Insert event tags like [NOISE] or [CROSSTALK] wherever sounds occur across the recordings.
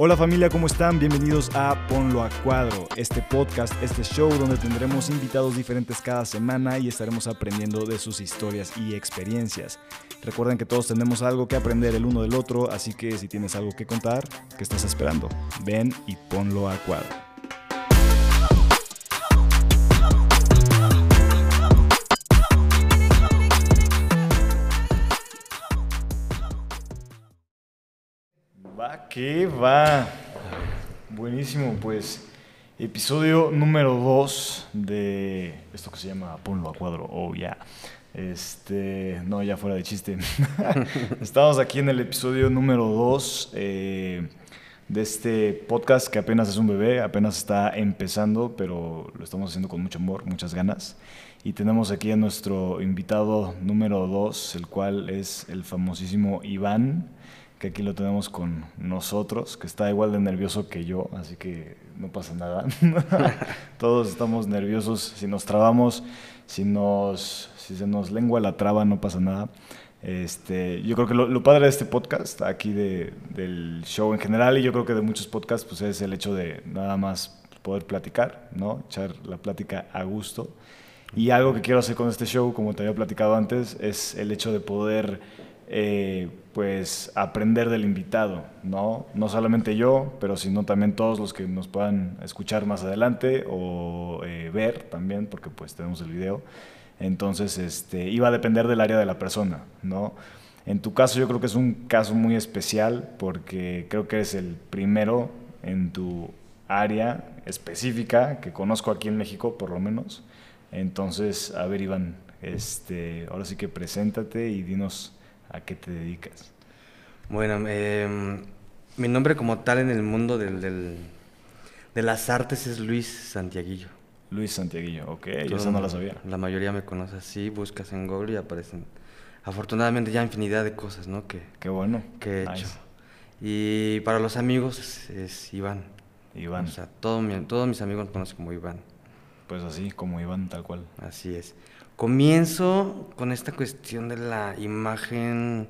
Hola familia, ¿cómo están? Bienvenidos a Ponlo a Cuadro, este podcast, este show donde tendremos invitados diferentes cada semana y estaremos aprendiendo de sus historias y experiencias. Recuerden que todos tenemos algo que aprender el uno del otro, así que si tienes algo que contar, ¿qué estás esperando? Ven y ponlo a cuadro. ¿Qué va? Buenísimo, pues episodio número 2 de esto que se llama Ponlo a cuadro, oh ya. Este, no, ya fuera de chiste. [LAUGHS] Estamos aquí en el episodio número 2 eh, de este podcast que apenas es un bebé, apenas está empezando, pero lo estamos haciendo con mucho amor, muchas ganas. Y tenemos aquí a nuestro invitado número 2, el cual es el famosísimo Iván que aquí lo tenemos con nosotros, que está igual de nervioso que yo, así que no pasa nada. [LAUGHS] Todos estamos nerviosos, si nos trabamos, si, nos, si se nos lengua la traba, no pasa nada. Este, yo creo que lo, padre de este podcast, aquí de, del show en general, y yo creo que de muchos podcasts, pues es el hecho de nada más poder platicar, ¿no? Echar la plática a gusto. Y algo que quiero hacer con este show, como te había platicado antes, es el hecho de poder eh, pues aprender del invitado, ¿no? No solamente yo, pero sino también todos los que nos puedan escuchar más adelante o eh, ver también, porque pues tenemos el video. Entonces, este, iba a depender del área de la persona, ¿no? En tu caso yo creo que es un caso muy especial porque creo que eres el primero en tu área específica que conozco aquí en México, por lo menos. Entonces, a ver, Iván, este, ahora sí que preséntate y dinos ¿A qué te dedicas? Bueno, em, mi nombre como tal en el mundo del, de las artes es Luis Santiaguillo. Luis Santiaguillo, ok, yo eso no lo sabía. La mayoría me conoce así, buscas en Google y aparecen afortunadamente ya infinidad de cosas, ¿no? Que, Qué bueno. Que he hecho. Y para los amigos es, Iván. Iván. O sea, todo todos mis amigos me conocen como Iván. Pues así, como Iván, tal cual. Así es. Comienzo con esta cuestión de la imagen,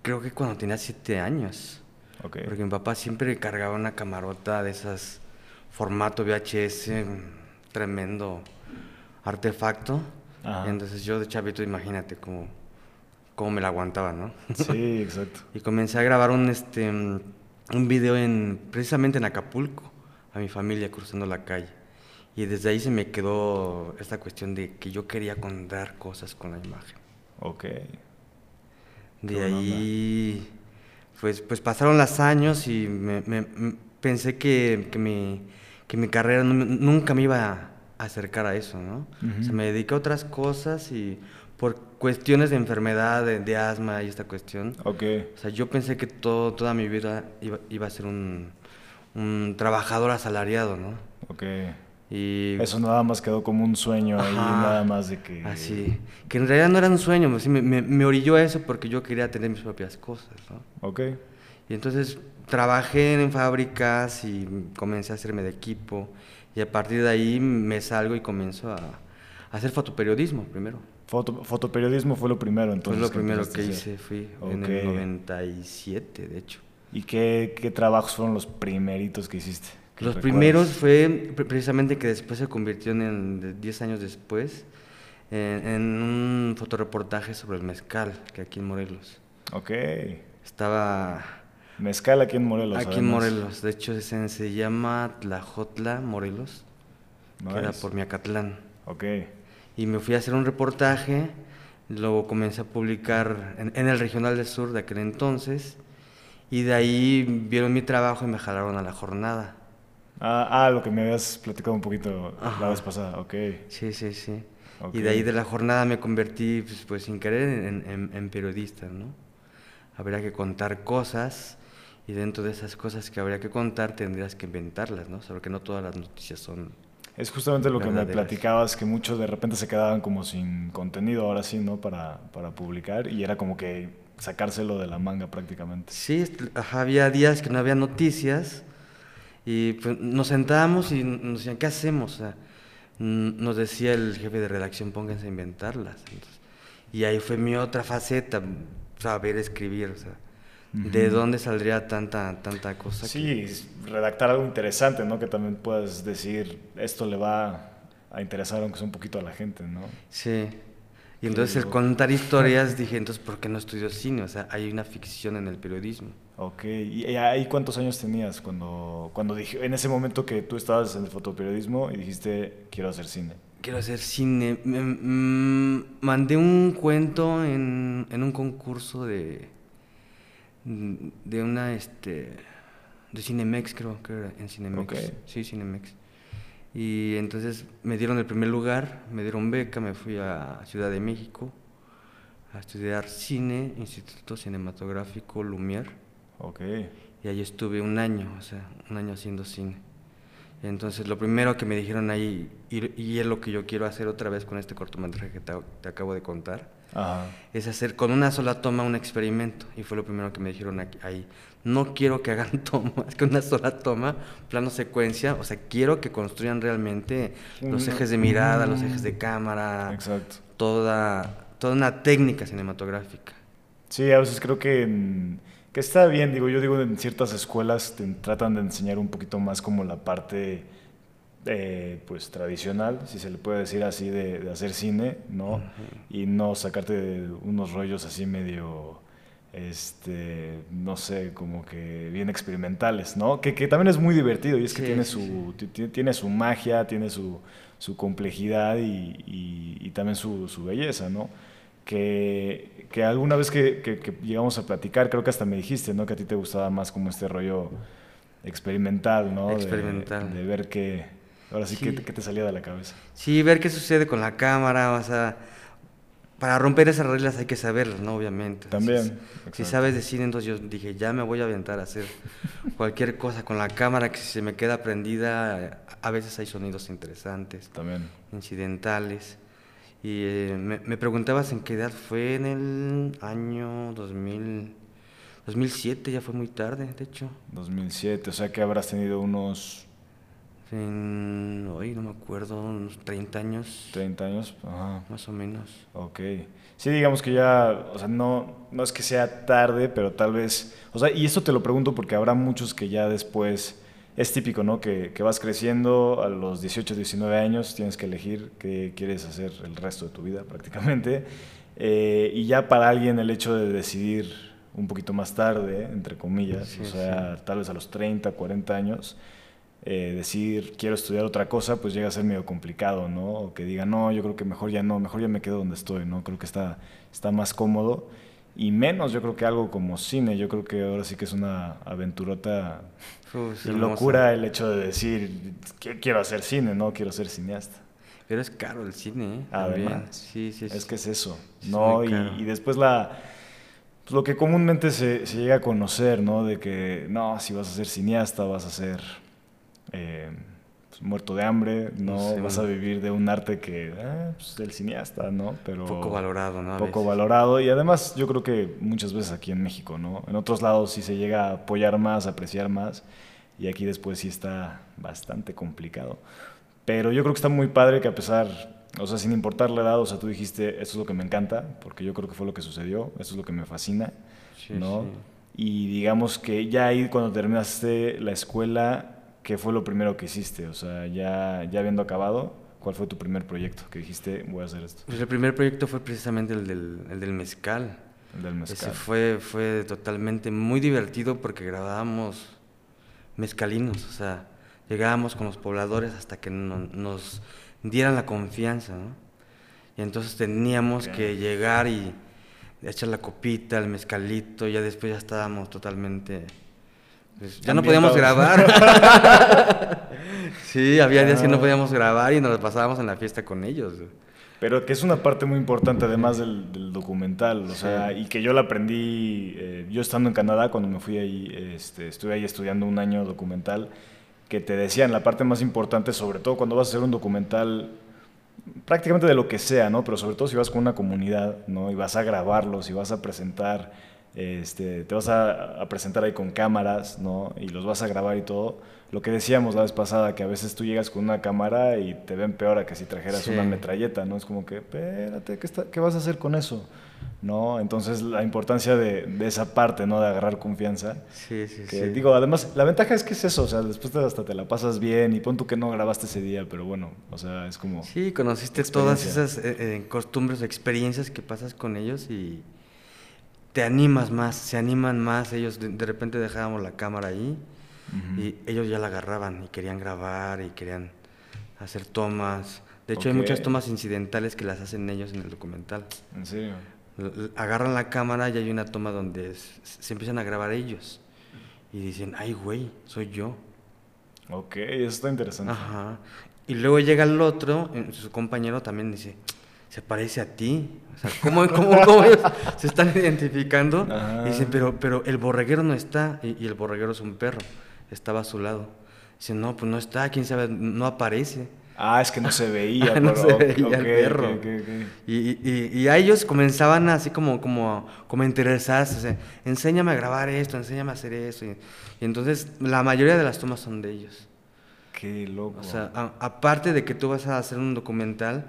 creo que cuando tenía siete años. Porque mi papá siempre cargaba una camarota de esas formato VHS, tremendo artefacto. entonces yo de chavito, imagínate cómo, cómo me la aguantaba, ¿no? Sí, [LAUGHS] exacto. y comencé a grabar un, este, un video en, precisamente en Acapulco, a mi familia cruzando la calle. Y desde ahí se me quedó esta cuestión de que yo quería contar cosas con la imagen. Ok. De ahí, pues, pues pasaron los años y me, pensé que, que, mi, que mi carrera nunca me iba a acercar a eso, ¿no? O sea, me dediqué a otras cosas y por cuestiones de enfermedad, de, asma y esta cuestión. Ok. O sea, yo pensé que todo, toda mi vida iba, iba a ser un, un trabajador asalariado, ¿no? Ok. Eso nada más quedó como un sueño ahí, nada más de que... Así, que en realidad no era un sueño, me, me, me, orilló a eso porque yo quería tener mis propias cosas, ¿no? Ok. Y entonces trabajé en fábricas y comencé a hacerme de equipo y a partir de ahí me salgo y comienzo a, hacer fotoperiodismo primero. Foto, fotoperiodismo fue lo primero entonces. Fue lo primero que hice, fui en el 97 de hecho. ¿Y qué, qué trabajos fueron los primeritos que hiciste? Los primeros fue precisamente que después se convirtió en, 10 años después, en, un fotoreportaje sobre el mezcal, que aquí en Morelos. Ok. Estaba... Mezcal aquí en Morelos. Aquí en Morelos, de hecho se, se llama Tlajotla, Morelos, que era por Miacatlán. Ok. Y me fui a hacer un reportaje, luego comencé a publicar en, en el Regional del Sur de aquel entonces, y de ahí vieron mi trabajo y me jalaron a la jornada. Ah, ah, lo que me habías platicado un poquito la vez pasada, ok. Sí, sí, sí. Y de ahí de la jornada me convertí, pues, pues sin querer, en, en, periodista, ¿no? Habría que contar cosas y dentro de esas cosas que habría que contar tendrías que inventarlas, ¿no? O que no todas las noticias son... Es justamente lo que me platicabas, que muchos de repente se quedaban como sin contenido, ahora sí, ¿no? Para, para publicar y era como que sacárselo de la manga prácticamente. Sí, había días que no había noticias y pues, nos sentábamos y nos decían, ¿qué hacemos? nos decía el jefe de redacción, pónganse a inventarlas. y ahí fue mi otra faceta, saber escribir. O sea, ¿De dónde saldría tanta, tanta cosa? Sí, redactar algo interesante, ¿no? Que también puedas decir, esto le va a interesar aunque sea un poquito a la gente, ¿no? Sí. Y entonces el contar historias, [LAUGHS] dije, entonces, ¿por qué no estudio cine? O sea, hay una ficción en el periodismo. Ok, ¿y ahí cuántos años tenías cuando, cuando dije, en ese momento que tú estabas en el fotoperiodismo y dijiste, quiero hacer cine? Quiero hacer cine. Mm, mandé un cuento en, en un concurso de de una, este, de Cinemex, creo que era en Cinemex. Sí, Cinemex. Y entonces me dieron el primer lugar, me dieron beca, me fui a Ciudad de México a estudiar cine, Instituto Cinematográfico Lumière. Ok. Y ahí estuve un año, o sea, un año haciendo cine. Entonces, lo primero que me dijeron ahí, y, es lo que yo quiero hacer otra vez con este cortometraje que te acabo de contar, es hacer con una sola toma un experimento. Y fue lo primero que me dijeron ahí. No quiero que hagan [LAUGHS] tomas con una sola toma, plano secuencia. O sea, quiero que construyan realmente los ejes de mirada, los ejes de cámara. Exacto. Toda, toda una técnica cinematográfica. Sí, a veces creo que, que está bien. Digo, yo digo, en ciertas escuelas te tratan de enseñar un poquito más como la parte eh, pues tradicional, si se le puede decir así, de, hacer cine, ¿no? Y no sacarte unos rollos así medio, este, no sé, como que bien experimentales, ¿no? Que, también es muy divertido y es que tiene, su, tiene su magia, tiene su, su complejidad y, también su, su, belleza, ¿no? Que, que alguna vez que, que, llegamos a platicar, creo que hasta me dijiste, ¿no? Que a ti te gustaba más como este rollo experimental, ¿no? Experimental. de ver qué Ahora sí, ¿qué, ¿qué, te salía de la cabeza? Sí, ver qué sucede con la cámara, o sea, para romper esas reglas hay que saberlas, ¿no? Obviamente. También. Si, sabes decir, entonces yo dije, ya me voy a aventar a hacer cualquier cosa con la cámara que si se me queda prendida, a veces hay sonidos interesantes. También. Incidentales. Y eh, me, me, preguntabas en qué edad fue en el año 2000, 2007, ya fue muy tarde, de hecho. 2007, o sea que habrás tenido unos en, hoy no me acuerdo, unos 30 años. 30 años, Más o menos. Ok. Sí, digamos que ya, o sea, no, no es que sea tarde, pero tal vez, o sea, y esto te lo pregunto porque habrá muchos que ya después, es típico, ¿no? Que, que vas creciendo a los 18, 19 años, tienes que elegir qué quieres hacer el resto de tu vida prácticamente. Eh, y ya para alguien el hecho de decidir un poquito más tarde, entre comillas, o sea, tal vez a los 30, 40 años, eh, decir quiero estudiar otra cosa, pues llega a ser medio complicado, ¿no? O que diga, no, yo creo que mejor ya no, mejor ya me quedo donde estoy, ¿no? Creo que está, está más cómodo. Y menos, yo creo que algo como cine, yo creo que ahora sí que es una aventurota y locura el hecho de decir, quiero hacer cine, no quiero ser cineasta. Pero es caro el cine, ¿eh? Además, sí, sí, es que es eso, ¿no? Y, y, después la, pues lo que comúnmente se, se, llega a conocer, ¿no? De que, no, si vas a ser cineasta, vas a ser eh, pues, muerto de hambre, no vas a vivir de un arte que eh, pues, el cineasta, ¿no? Pero poco valorado, ¿no? poco valorado y además yo creo que muchas veces aquí en México, ¿no? En otros lados sí se llega a apoyar más, a apreciar más y aquí después sí está bastante complicado. Pero yo creo que está muy padre que a pesar, o sea, sin importar la edad, o sea, tú dijiste, esto es lo que me encanta, porque yo creo que fue lo que sucedió, esto es lo que me fascina, ¿no? Y digamos que ya ahí cuando terminaste la escuela, ¿qué fue lo primero que hiciste? O sea, ya, ya habiendo acabado, ¿cuál fue tu primer proyecto que dijiste, voy a hacer esto? Pues el primer proyecto fue precisamente el del, el del mezcal. El del mezcal. Ese fue, fue totalmente muy divertido porque grabábamos mezcalinos, o sea, llegábamos con los pobladores hasta que nos dieran la confianza, ¿no? Y entonces teníamos que llegar y echar la copita, el mezcalito, y ya después ya estábamos totalmente pues, ya no podíamos grabar. [LAUGHS] sí, había días que no ah. podíamos grabar y nos pasábamos en la fiesta con ellos. Pero que es una parte muy importante además del, documental, o sea, y que yo la aprendí, eh, yo estando en Canadá, cuando me fui ahí, este, estuve ahí estudiando un año documental, que te decían la parte más importante, sobre todo cuando vas a hacer un documental, prácticamente de lo que sea, ¿no? Pero sobre todo si vas con una comunidad, ¿no? Y vas a grabarlos y vas a presentar este, te vas a, presentar ahí con cámaras, ¿no? Y los vas a grabar y todo. Lo que decíamos la vez pasada, que a veces tú llegas con una cámara y te ven peor a que si trajeras una metralleta, ¿no? Es como que, espérate, ¿qué, ¿qué vas a hacer con eso? ¿no? Entonces la importancia de, de, esa parte, ¿no? De agarrar confianza. Sí, sí, sí. Digo, además, la ventaja es que es eso, o sea, después hasta te la pasas bien y pon tú que no grabaste ese día, pero bueno, o sea, es como... Sí, conociste todas esas eh, eh, costumbres, experiencias que pasas con ellos y te animas más, se animan más, ellos de, repente dejábamos la cámara ahí y ellos ya la agarraban y querían grabar y querían hacer tomas. De hecho, hay muchas tomas incidentales que las hacen ellos en el documental. ¿En serio? agarran la cámara y hay una toma donde se empiezan a grabar ellos. Y dicen, ay, güey, soy yo. Ok, eso está interesante. Ajá. Y luego llega el otro, su compañero también dice, se parece a ti. O sea, ¿cómo, cómo, se están identificando? [LAUGHS] Y dicen, pero, pero el borreguero no está. Y, y, el borreguero es un perro. Estaba a su lado. Dicen, no, pues no está, quién sabe, no aparece. Ah, es que no se veía. [LAUGHS] no se veía el perro. y, y, a ellos comenzaban así como, como, como a interesarse. enséñame a grabar esto, enséñame a hacer eso. Y, entonces la mayoría de las tomas son de ellos. Qué loco. O sea, aparte de que tú vas a hacer un documental,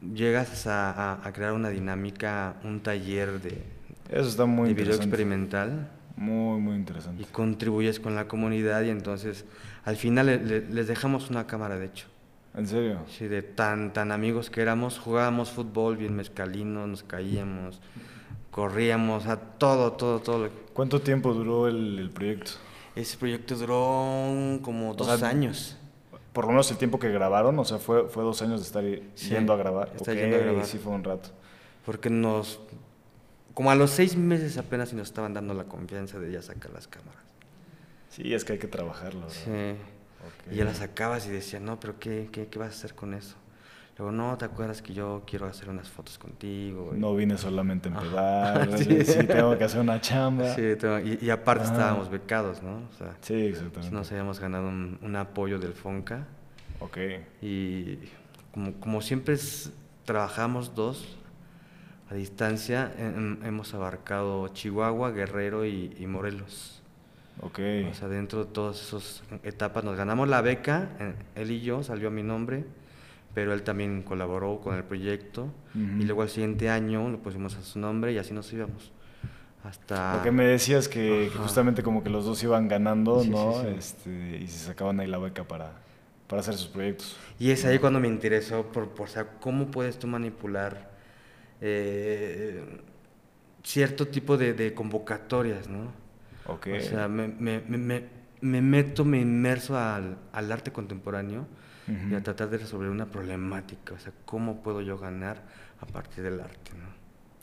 llegas a, crear una dinámica, un taller de, eso está muy video experimental. Muy, muy interesante. Y contribuyes con la comunidad y entonces al final les dejamos una cámara, de hecho. ¿En serio? Sí, de tan, tan amigos que éramos, jugábamos fútbol bien mezcalino, nos caíamos, corríamos, a todo, todo, todo. ¿Cuánto tiempo duró el, proyecto? Ese proyecto duró como dos años. Por lo menos el tiempo que grabaron, o sea, fue, fue dos años de estar yendo a grabar. Estar yendo a grabar. Sí, fue un rato. Porque nos. Como a los seis meses apenas nos estaban dando la confianza de ya sacar las cámaras. Sí, es que hay que trabajarlo. Sí. Y ya las sacabas y decía, no, pero ¿qué, qué, qué vas a hacer con eso? Luego, no, ¿te acuerdas que yo quiero hacer unas fotos contigo? No vine solamente a empedar, [LAUGHS] sí. [LAUGHS] sí. tengo que hacer una chamba. Sí, y, y, aparte estábamos becados, ¿no? O sea, sí, exactamente. Nos habíamos ganado un, apoyo del FONCA. Ok. Y como, como siempre trabajamos dos a distancia, hemos abarcado Chihuahua, Guerrero y Morelos. Okay. O sea, dentro de todas esas etapas nos ganamos la beca, eh, él y yo, salió a mi nombre, pero él también colaboró con el proyecto y luego al siguiente año lo pusimos a su nombre y así nos íbamos. Hasta... Porque me decías que, justamente como que los dos iban ganando, ¿no? Este, y se sacaban ahí la beca para, para hacer sus proyectos. Y es ahí cuando me interesó por, por o cómo puedes tú manipular eh, cierto tipo de, de convocatorias, ¿no? O sea, me, me, me, me meto, me inmerso al, al arte contemporáneo y a tratar de resolver una problemática. O sea, ¿cómo puedo yo ganar a partir del arte? ¿no?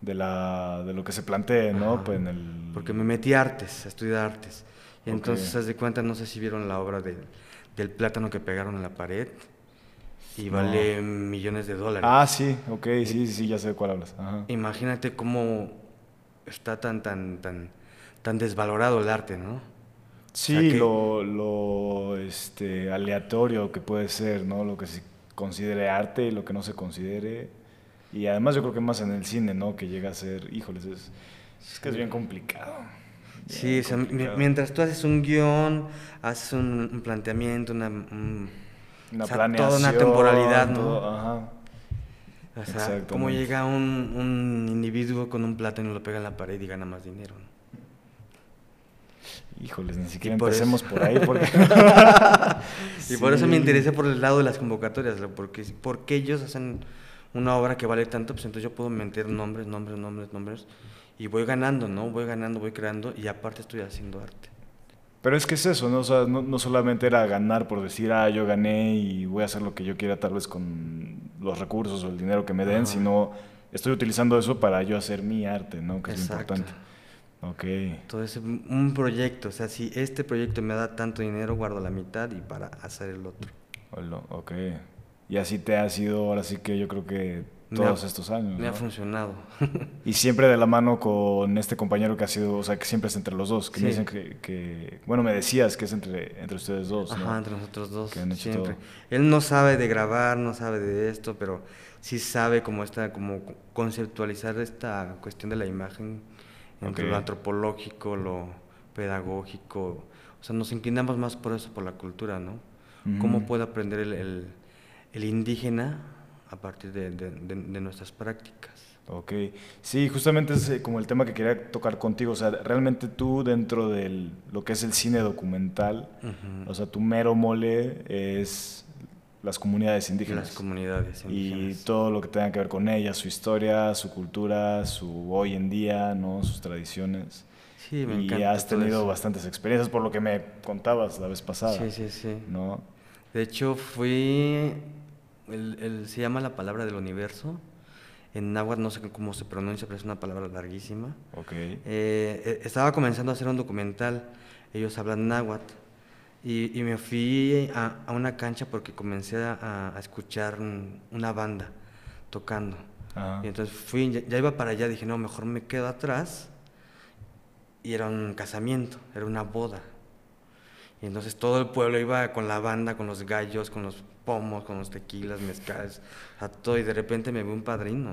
De, la, de lo que se plantee, ¿no? Pues en el... Porque me metí a artes, a estudiar artes. Y entonces, haz de cuenta, no sé si vieron la obra de, del plátano que pegaron en la pared y vale millones de dólares. Ah, sí, ok, sí, sí, ya sé de cuál hablas. Imagínate cómo está tan, tan, tan tan desvalorado el arte, ¿no? Sí, lo, lo este, aleatorio que puede ser, ¿no? Lo que se considere arte y lo que no se considere. Y además yo creo que más en el cine, ¿no? Que llega a ser, híjoles, es, es que es bien complicado. sí, mientras tú haces un guion, haces un, planteamiento, una, una planeación. Toda una temporalidad, ¿no? ajá. O sea, cómo llega un, un individuo con un plátano y lo pega en la pared y gana más dinero, ¿no? Híjoles, ni siquiera empecemos por ahí. Porque... [LAUGHS] [LAUGHS] y por eso me interesa por el lado de las convocatorias, porque, porque ellos hacen una obra que vale tanto, pues entonces yo puedo meter nombres, nombres, nombres, nombres, y voy ganando, ¿no? Voy ganando, voy creando, y aparte estoy haciendo arte. Pero es que es eso, ¿no? O sea, no, solamente era ganar por decir, ah, yo gané y voy a hacer lo que yo quiera tal vez con los recursos o el dinero que me den, sino estoy utilizando eso para yo hacer mi arte, ¿no? Que es importante. Ok. Entonces, un proyecto, o sea, si este proyecto me da tanto dinero, guardo la mitad y para hacer el otro. Ok. Y así te ha sido ahora sí que yo creo que todos estos años. Me ha funcionado. y siempre de la mano con este compañero que ha sido, o sea, que siempre es entre los dos, que me dicen que, bueno, me decías que es entre, entre ustedes dos. Ajá, entre nosotros dos. siempre. Él no sabe de grabar, no sabe de esto, pero sí sabe cómo está, como conceptualizar esta cuestión de la imagen entre lo antropológico, lo pedagógico. O sea, nos inclinamos más por eso, por la cultura, ¿no? ¿Cómo puede aprender el, el, indígena a partir de, de, nuestras prácticas? Ok, sí, justamente es eh, como el tema que quería tocar contigo, o sea, realmente tú dentro de lo que es el cine documental, o sea, tu mero mole es las comunidades indígenas. Las comunidades indígenas. Y todo lo que tenga que ver con ellas, su historia, su cultura, su hoy en día, ¿no? sus tradiciones. Sí, me y has tenido bastantes experiencias por lo que me contabas la vez pasada. Sí, sí, sí. ¿no? De hecho, fui, el, se llama la palabra del universo. En náhuatl no sé cómo se pronuncia, pero es una palabra larguísima. Ok. Eh, eh, estaba comenzando a hacer un documental. Ellos hablan náhuatl y, me fui a, una cancha porque comencé a, escuchar una banda tocando. Y entonces fui, ya, iba para allá, dije, no, mejor me quedo atrás. Y era un casamiento, era una boda. Y entonces todo el pueblo iba con la banda, con los gallos, con los pomos, con los tequilas, mezcales, a todo. Y de repente me ve un padrino.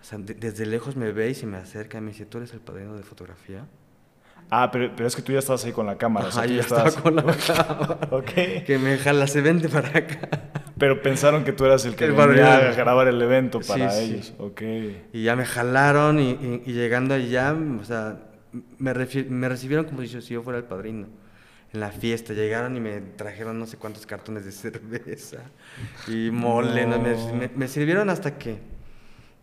O sea, desde lejos me ve y se me acerca y me dice, ¿tú eres el padrino de fotografía? Ah, pero, pero, es que tú ya estabas ahí con la cámara. Ajá, ya estaba con la [LAUGHS] cámara. ok. Que me jala, se vente para acá. Pero pensaron que tú eras el que el venía a grabar el evento para ellos. Ok. Y ya me jalaron y, llegando allá, o sea, me, me, recibieron como si yo, fuera el padrino. En la fiesta llegaron y me trajeron no sé cuántos cartones de cerveza y mole. Me, me, sirvieron hasta que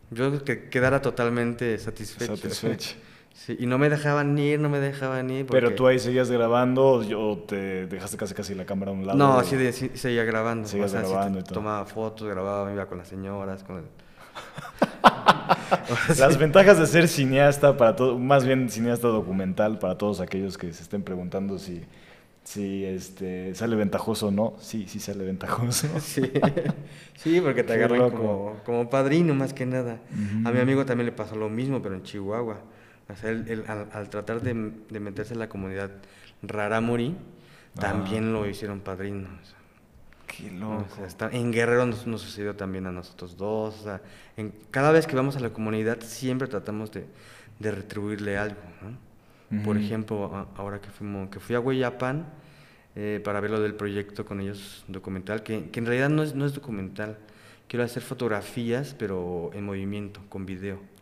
yo que quedara totalmente satisfecho. Satisfecho. Sí, y no me dejaban ir, no me dejaban ir. Pero tú ahí seguías grabando o te dejaste casi casi la cámara a un lado. No, sí, seguía grabando. Seguías grabando y todo. Tomaba fotos, grababa, iba con las señoras, con [LAUGHS] [LAUGHS] Las ventajas de ser cineasta para todo, más bien cineasta documental para todos aquellos que se estén preguntando si, si este, sale ventajoso o no. Sí, sí sale ventajoso. [LAUGHS] Sí, sí porque te agarran como, como, padrino más que nada. A mi amigo también le pasó lo mismo, pero en Chihuahua al, tratar de, meterse en la comunidad Raramuri, también lo hicieron padrinos. Qué loco. en Guerrero nos, sucedió también a nosotros dos. en, cada vez que vamos a la comunidad siempre tratamos de, retribuirle algo. Por ejemplo, ahora que, fuimos, que fui a Hueyapan eh, para ver lo del proyecto con ellos documental, que, en realidad no es, no es documental. Quiero hacer fotografías, pero en movimiento, con video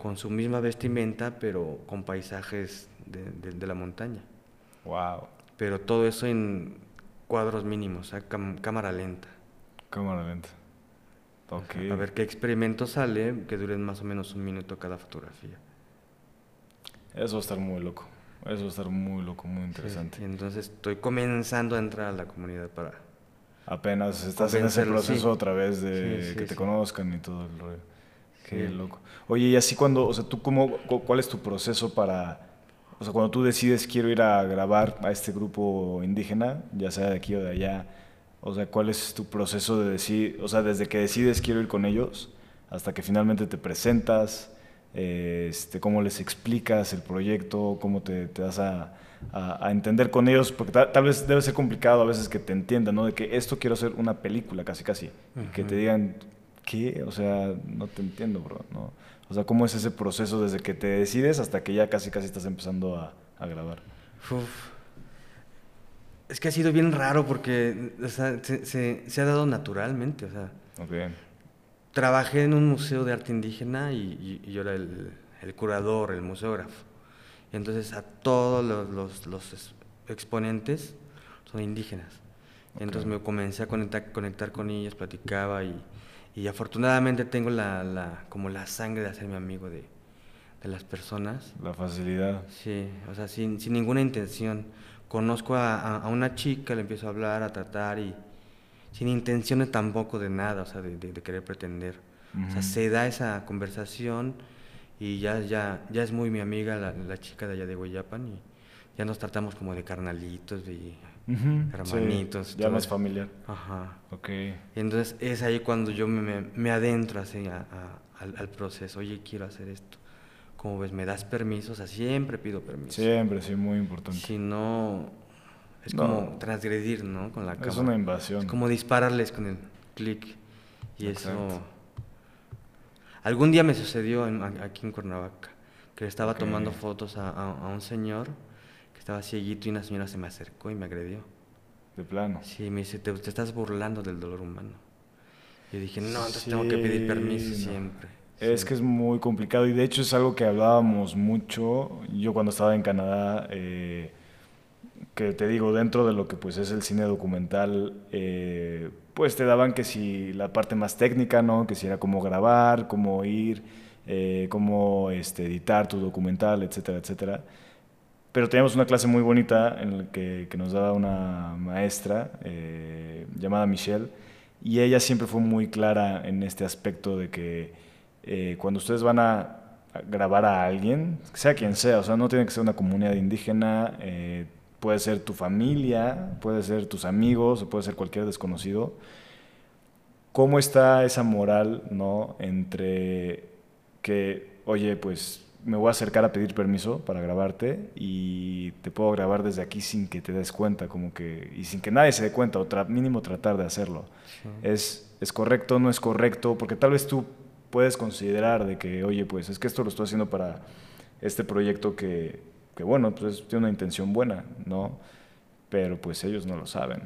con su misma vestimenta, pero con paisajes de, la montaña. Wow. Pero todo eso en cuadros mínimos, cámara lenta. Cámara lenta. Okay. A ver qué experimento sale que duren más o menos un minuto cada fotografía. Eso va a estar muy loco. Eso va a estar muy loco, muy interesante. y entonces estoy comenzando a entrar a la comunidad para... Apenas estás en ese proceso otra vez de que te conozcan y todo el rollo. Qué loco. Oye, y así cuando, o sea, tú cómo, cuál es tu proceso para, o sea, cuando tú decides quiero ir a grabar a este grupo indígena, ya sea de aquí o de allá, o sea, cuál es tu proceso de decir, o sea, desde que decides quiero ir con ellos hasta que finalmente te presentas, este, cómo les explicas el proyecto, cómo te, te das a, a, entender con ellos, porque tal, vez debe ser complicado a veces que te entiendan, ¿no? De que esto quiero hacer una película, casi casi, que te digan ¿qué? O sea, no te entiendo, bro, ¿no? O sea, ¿cómo es ese proceso desde que te decides hasta que ya casi casi estás empezando a, grabar? Es que ha sido bien raro porque se, ha dado naturalmente, o sea. Trabajé en un museo de arte indígena y, yo era el, curador, el museógrafo. Y entonces a todos los, exponentes son indígenas. Entonces me comencé a conectar, conectar con ellos, platicaba y, y afortunadamente tengo la, la, como la sangre de hacerme amigo de, de, las personas. La facilidad. Sí, o sea, sin, sin ninguna intención. Conozco a, a, una chica, le empiezo a hablar, a tratar y sin intenciones tampoco de nada, o sea, de, de, querer pretender. O sea, se da esa conversación y ya, ya, ya es muy mi amiga, la, la chica de allá de Guayapan, y ya nos tratamos como de carnalitos, de hermanitos. ya más familiar. Ajá. Ok. Y entonces es ahí cuando yo me, me adentro así al, proceso. Oye, quiero hacer esto. Como ves, me das permiso, o sea, siempre pido permiso. Siempre, sí, muy importante. Si no, es como transgredir, ¿no? Con la cámara. Es una invasión. Es como dispararles con el clic. Y eso... Algún día me sucedió aquí en Cuernavaca, que estaba tomando fotos a, a un señor estaba cieguito y una señora se me acercó y me agredió. ¿De plano? Sí, me dice, te, estás burlando del dolor humano. Y dije, no, entonces tengo que pedir permiso siempre. Es que es muy complicado y de hecho es algo que hablábamos mucho. Yo cuando estaba en Canadá, eh, que te digo, dentro de lo que pues es el cine documental, eh, pues te daban que si la parte más técnica, ¿no? Que si era cómo grabar, cómo ir, eh, cómo este, editar tu documental, etcétera, etcétera. Pero teníamos una clase muy bonita en la que, nos daba una maestra llamada Michelle y ella siempre fue muy clara en este aspecto de que eh, cuando ustedes van a grabar a alguien, sea quien sea, o sea, no tiene que ser una comunidad indígena, eh, puede ser tu familia, puede ser tus amigos, o puede ser cualquier desconocido. ¿Cómo está esa moral, no? Entre que, oye, pues me voy a acercar a pedir permiso para grabarte y te puedo grabar desde aquí sin que te des cuenta, como que, y sin que nadie se dé cuenta, o mínimo tratar de hacerlo. Es, es correcto, no es correcto, porque tal vez tú puedes considerar de que, oye, pues es que esto lo estoy haciendo para este proyecto que, que bueno, pues tiene una intención buena, ¿no? Pero pues ellos no lo saben,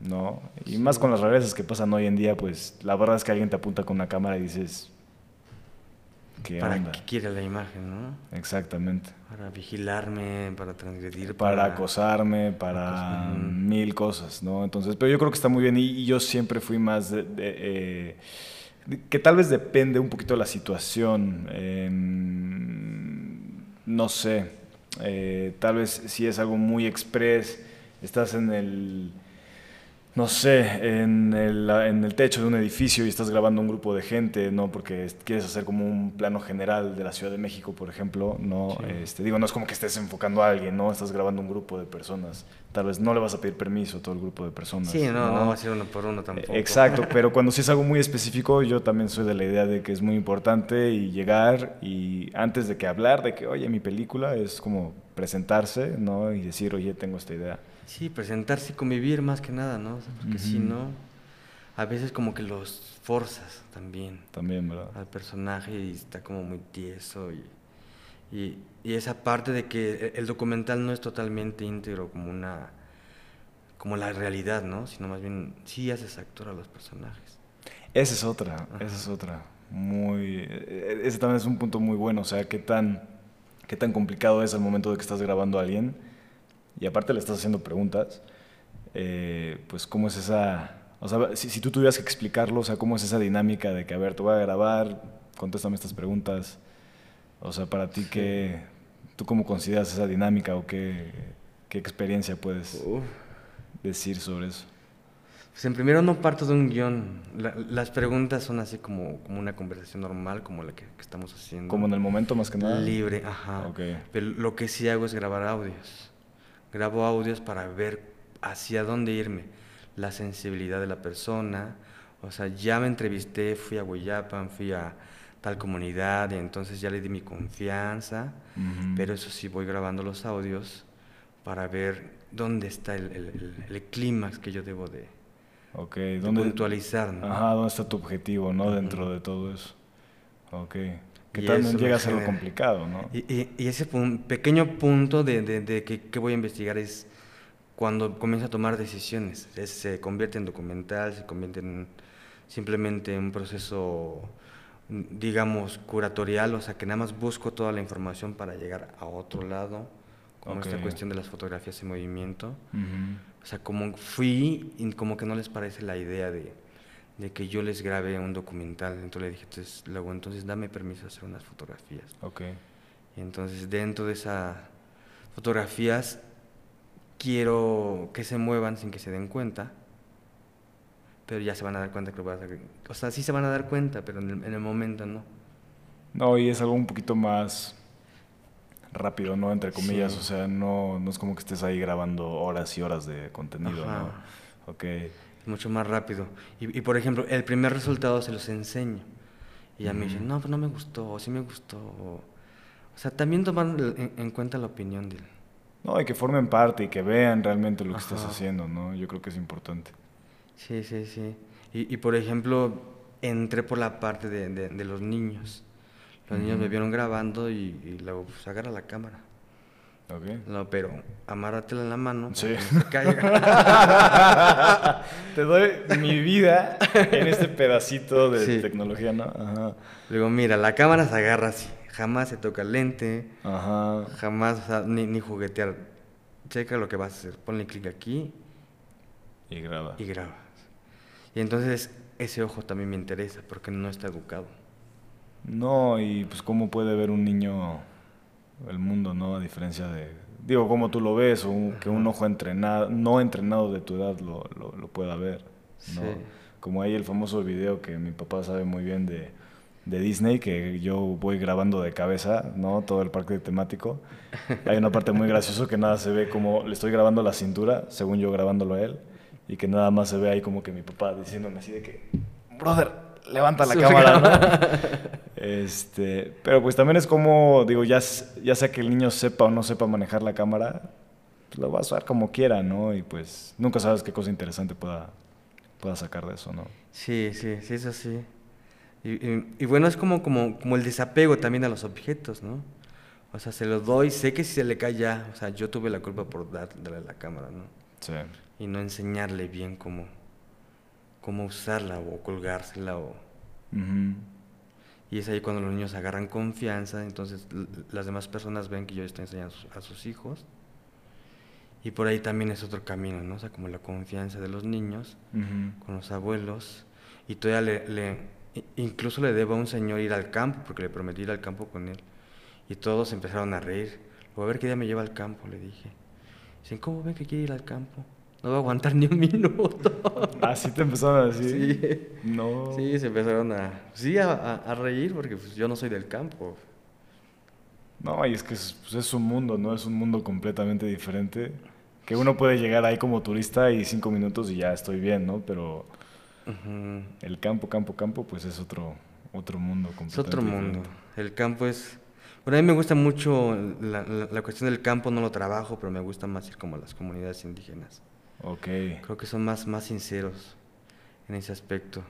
¿no? Y más con las rarezas que pasan hoy en día, pues la verdad es que alguien te apunta con una cámara y dices, ¿qué ¿Para qué quiere la imagen, no? Exactamente. Para vigilarme, para transgredir. Para, acosarme, para mil cosas, ¿no? Entonces, pero yo creo que está muy bien y, yo siempre fui más de... Eh, que tal vez depende un poquito de la situación. Em, no sé, eh, tal vez si es algo muy express, estás en el no sé, en el, en el, techo de un edificio y estás grabando un grupo de gente, ¿no? Porque quieres hacer como un plano general de la Ciudad de México, por ejemplo, ¿no? Este, digo, no es como que estés enfocando a alguien, ¿no? Estás grabando un grupo de personas. Tal vez no le vas a pedir permiso a todo el grupo de personas. Sí, no, no, va a ser uno por uno tampoco. Exacto, [LAUGHS] pero cuando sí es algo muy específico, yo también soy de la idea de que es muy importante y llegar y antes de que hablar de que, oye, mi película es como presentarse, ¿no? Y decir, oye, tengo esta idea. Sí, presentarse y convivir más que nada, ¿no? porque si no, a veces como que los forzas también. También, ¿verdad? Al personaje y está como muy tieso y, y, esa parte de que el documental no es totalmente íntegro como una como la realidad, ¿no? Sino más bien sí haces actor a los personajes. Esa es otra, esa es otra. Muy, e, ese también es un punto muy bueno, o sea, qué tan, qué tan complicado es el momento de que estás grabando a alguien y aparte le estás haciendo preguntas, eh, pues cómo es esa, o sea, si, tú tuvieras que explicarlo, o sea, cómo es esa dinámica de que, a ver, te voy a grabar, contéstame estas preguntas, o sea, para ti, ¿qué, ¿tú cómo consideras esa dinámica o qué, qué experiencia puedes decir sobre eso? Pues en primero no parto de un guion. las preguntas son así como, como una conversación normal, como la que, que, estamos haciendo. Como en el momento más que nada. Libre, ajá. Okay. Pero lo que sí hago es grabar audios grabo audios para ver hacia dónde irme, la sensibilidad de la persona. O sea, ya me entrevisté, fui a Guayapan, fui a tal comunidad, y entonces ya le di mi confianza, pero eso sí, voy grabando los audios para ver dónde está el, el, clímax que yo debo de. ¿Dónde, puntualizar. ¿no? Ajá, ¿dónde está tu objetivo, no? Dentro de todo eso. Ok que también llega a ser complicado, ¿no? Y, y, ese pequeño punto de, de, que, voy a investigar es cuando comienza a tomar decisiones. se convierte en documental, se convierte en simplemente un proceso, digamos, curatorial, o sea, que nada más busco toda la información para llegar a otro lado, como esta cuestión de las fotografías en movimiento. O sea, como fui y como que no les parece la idea de de que yo les grabé un documental. Entonces le dije, entonces, luego, entonces dame permiso de hacer unas fotografías. Ok. Y entonces dentro de esas fotografías quiero que se muevan sin que se den cuenta, pero ya se van a dar cuenta que lo voy a hacer. O sea, sí se van a dar cuenta, pero en el, momento no. No, y es algo un poquito más rápido, ¿no? Entre comillas, o sea, no, no es como que estés ahí grabando horas y horas de contenido, ¿no? Ok mucho más rápido. Y, por ejemplo, el primer resultado se los enseño. Y ya me dicen, no, pues no me gustó, o sí me gustó. O, sea, también tomar en, cuenta la opinión de él. No, y que formen parte y que vean realmente lo que estás haciendo, ¿no? Yo creo que es importante. Sí, sí, sí. Y, y por ejemplo, entré por la parte de, de, los niños. Los niños me vieron grabando y, y luego, pues agarra la cámara. Okay. No, pero amárratela en la mano. Sí. [LAUGHS] Te doy mi vida en este pedacito de tecnología, ¿no? Ajá. Digo, mira, la cámara se agarra así. Jamás se toca el lente. Ajá. Jamás, o sea, ni, ni juguetear. Checa lo que vas a hacer. Ponle clic aquí. Y graba. Y grabas. Y entonces ese ojo también me interesa porque no está educado. No, y pues cómo puede ver un niño el mundo, ¿no? A diferencia de, digo, como tú lo ves, o que un ojo entrenado, no entrenado de tu edad lo, lo, pueda ver, ¿no? Como hay el famoso video que mi papá sabe muy bien de, de Disney, que yo voy grabando de cabeza, ¿no? Todo el parque temático. Hay una parte muy graciosa que nada se ve como le estoy grabando la cintura, según yo grabándolo a él, y que nada más se ve ahí como que mi papá diciéndome así de que, brother, levanta la cámara, ¿no? [LAUGHS] Este, pero pues también es como, digo, ya, ya sea que el niño sepa o no sepa manejar la cámara, pues lo va a usar como quiera, ¿no? Y pues nunca sabes qué cosa interesante pueda, pueda sacar de eso, ¿no? Sí, sí, sí, es así. Y, y, bueno, es como, como, como el desapego también a los objetos, ¿no? O sea, se lo doy, sé que si se le cae ya, o sea, yo tuve la culpa por darle la cámara, ¿no? Sí. Y no enseñarle bien cómo, cómo usarla o colgársela o... Y es ahí cuando los niños agarran confianza, entonces las demás personas ven que yo estoy enseñando a sus hijos. Y por ahí también es otro camino, ¿no? O sea, como la confianza de los niños con los abuelos. Y todavía le, incluso le debo a un señor ir al campo, porque le prometí ir al campo con él. Y todos empezaron a reír. Luego, a ver qué día me lleva al campo, le dije. Dicen, ¿cómo ven que quiere ir al campo? No voy a aguantar ni un minuto. Así te empezaron a decir. Sí. No. Sí, se empezaron a, sí, a, reír porque pues, yo no soy del campo. No, y es que es, pues, es, un mundo, ¿no? Es un mundo completamente diferente. Que uno puede llegar ahí como turista y cinco minutos y ya estoy bien, ¿no? Pero el campo, campo, campo, pues es otro, otro mundo completamente Es otro mundo. El campo es... Bueno, a mí me gusta mucho la, la, cuestión del campo, no lo trabajo, pero me gusta más ir como a las comunidades indígenas. Okay. Creo que son más, más sinceros en ese aspecto.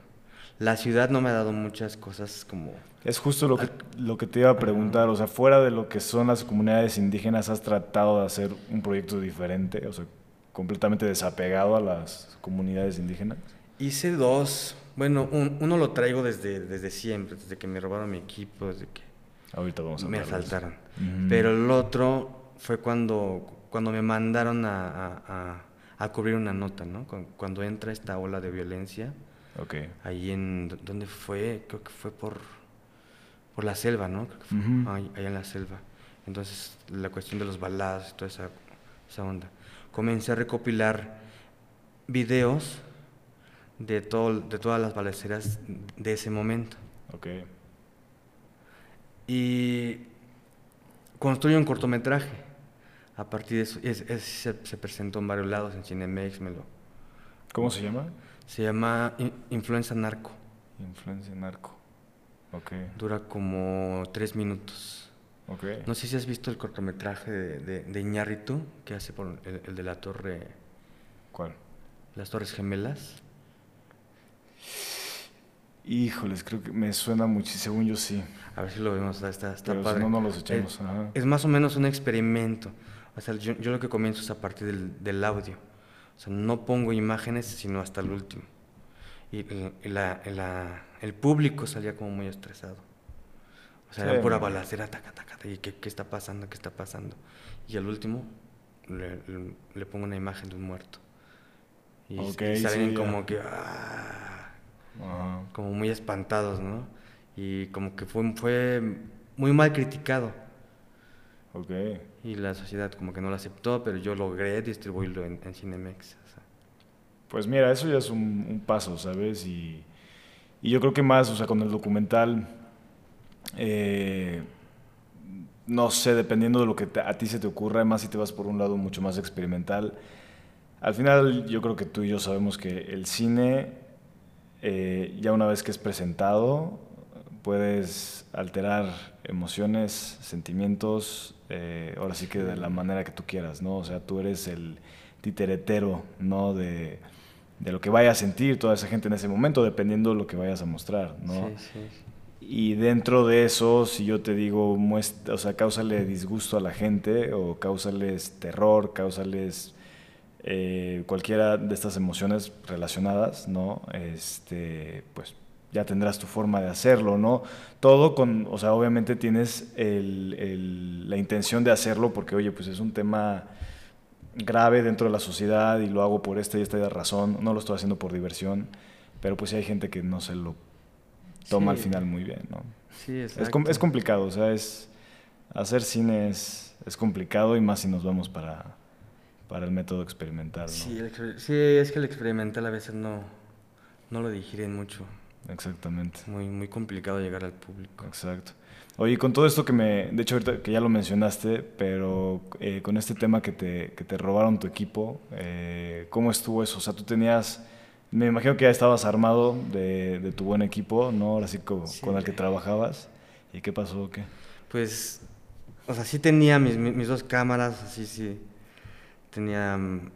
La ciudad no me ha dado muchas cosas como... Es justo lo que, lo que te iba a preguntar, o sea, fuera de lo que son las comunidades indígenas, ¿has tratado de hacer un proyecto diferente, o sea, completamente desapegado a las comunidades indígenas? Hice dos. Bueno, uno lo traigo desde, desde siempre, desde que me robaron mi equipo, desde que Ahorita vamos a me asaltaron. Pero el otro fue cuando, cuando me mandaron a a cubrir una nota, ¿no? Cuando entra esta ola de violencia, okay. ahí en, ¿dónde fue? Creo que fue por, por la selva, ¿no? ahí, en la selva. Entonces, la cuestión de los balados y toda esa, esa onda. Comencé a recopilar videos de, todo, de todas las balaceras de ese momento. Okay. Y construyo un cortometraje a partir de eso, se, presentó en varios lados, en Cinemex, me lo... ¿Cómo se llama? Se llama Influencia Narco. Influencia Narco, ok. Dura como tres minutos. Ok. No sé si has visto el cortometraje de, de, Iñárritu, que hace por el, de la torre... ¿Cuál? Las Torres Gemelas. Híjoles, creo que me suena muchísimo, según yo sí. A ver si lo vemos, está, está Pero padre. Si no, no los echamos. Es, es, más o menos un experimento. O sea, yo, lo que comienzo es a partir del, del, audio. O sea, no pongo imágenes, sino hasta el último. Y, la, la, el público salía como muy estresado. O sea, era pura balacera, taca, taca, y ¿qué, ¿qué, está pasando? ¿Qué está pasando? Y al último le, le, pongo una imagen de un muerto. Y, salen como que... Ah, como muy espantados, ¿no? Y como que fue, fue muy mal criticado. Ok y la sociedad como que no lo aceptó, pero yo logré distribuirlo en, Cinemex. Pues mira, eso ya es un, paso, ¿sabes? Y, y, yo creo que más, o sea, con el documental, eh, no sé, dependiendo de lo que a ti se te ocurra, además si te vas por un lado mucho más experimental, al final yo creo que tú y yo sabemos que el cine, eh, ya una vez que es presentado, puedes alterar emociones, sentimientos, eh, ahora sí que de la manera que tú quieras, ¿no? O sea, tú eres el titeretero, ¿no? De, de, lo que vaya a sentir toda esa gente en ese momento, dependiendo de lo que vayas a mostrar, ¿no? Sí, sí. Y dentro de eso, si yo te digo, muestra, o sea, causale disgusto a la gente o causales terror, causales eh, cualquiera de estas emociones relacionadas, ¿no? Este, pues ya tendrás tu forma de hacerlo, ¿no? Todo con, o sea, obviamente tienes la intención de hacerlo porque, oye, pues es un tema grave dentro de la sociedad y lo hago por esta y esta razón, no lo estoy haciendo por diversión, pero pues sí hay gente que no se lo toma al final muy bien, ¿no? Sí, es, es, complicado, o sea, es hacer cine es, complicado y más si nos vamos para, para el método experimental, ¿no? Sí, sí, es que el experimental a veces no, no lo digieren mucho. Exactamente. Muy, muy complicado llegar al público. Exacto. Oye, con todo esto que me, de hecho ahorita que ya lo mencionaste, pero eh, con este tema que te, que te robaron tu equipo, eh, ¿cómo estuvo eso? O sea, tú tenías, me imagino que ya estabas armado de, de tu buen equipo, ¿no? Ahora sí con, el que trabajabas. ¿Y qué pasó? ¿Qué? Pues, o sea, sí tenía mis, mis dos cámaras, así sí. Tenía mm,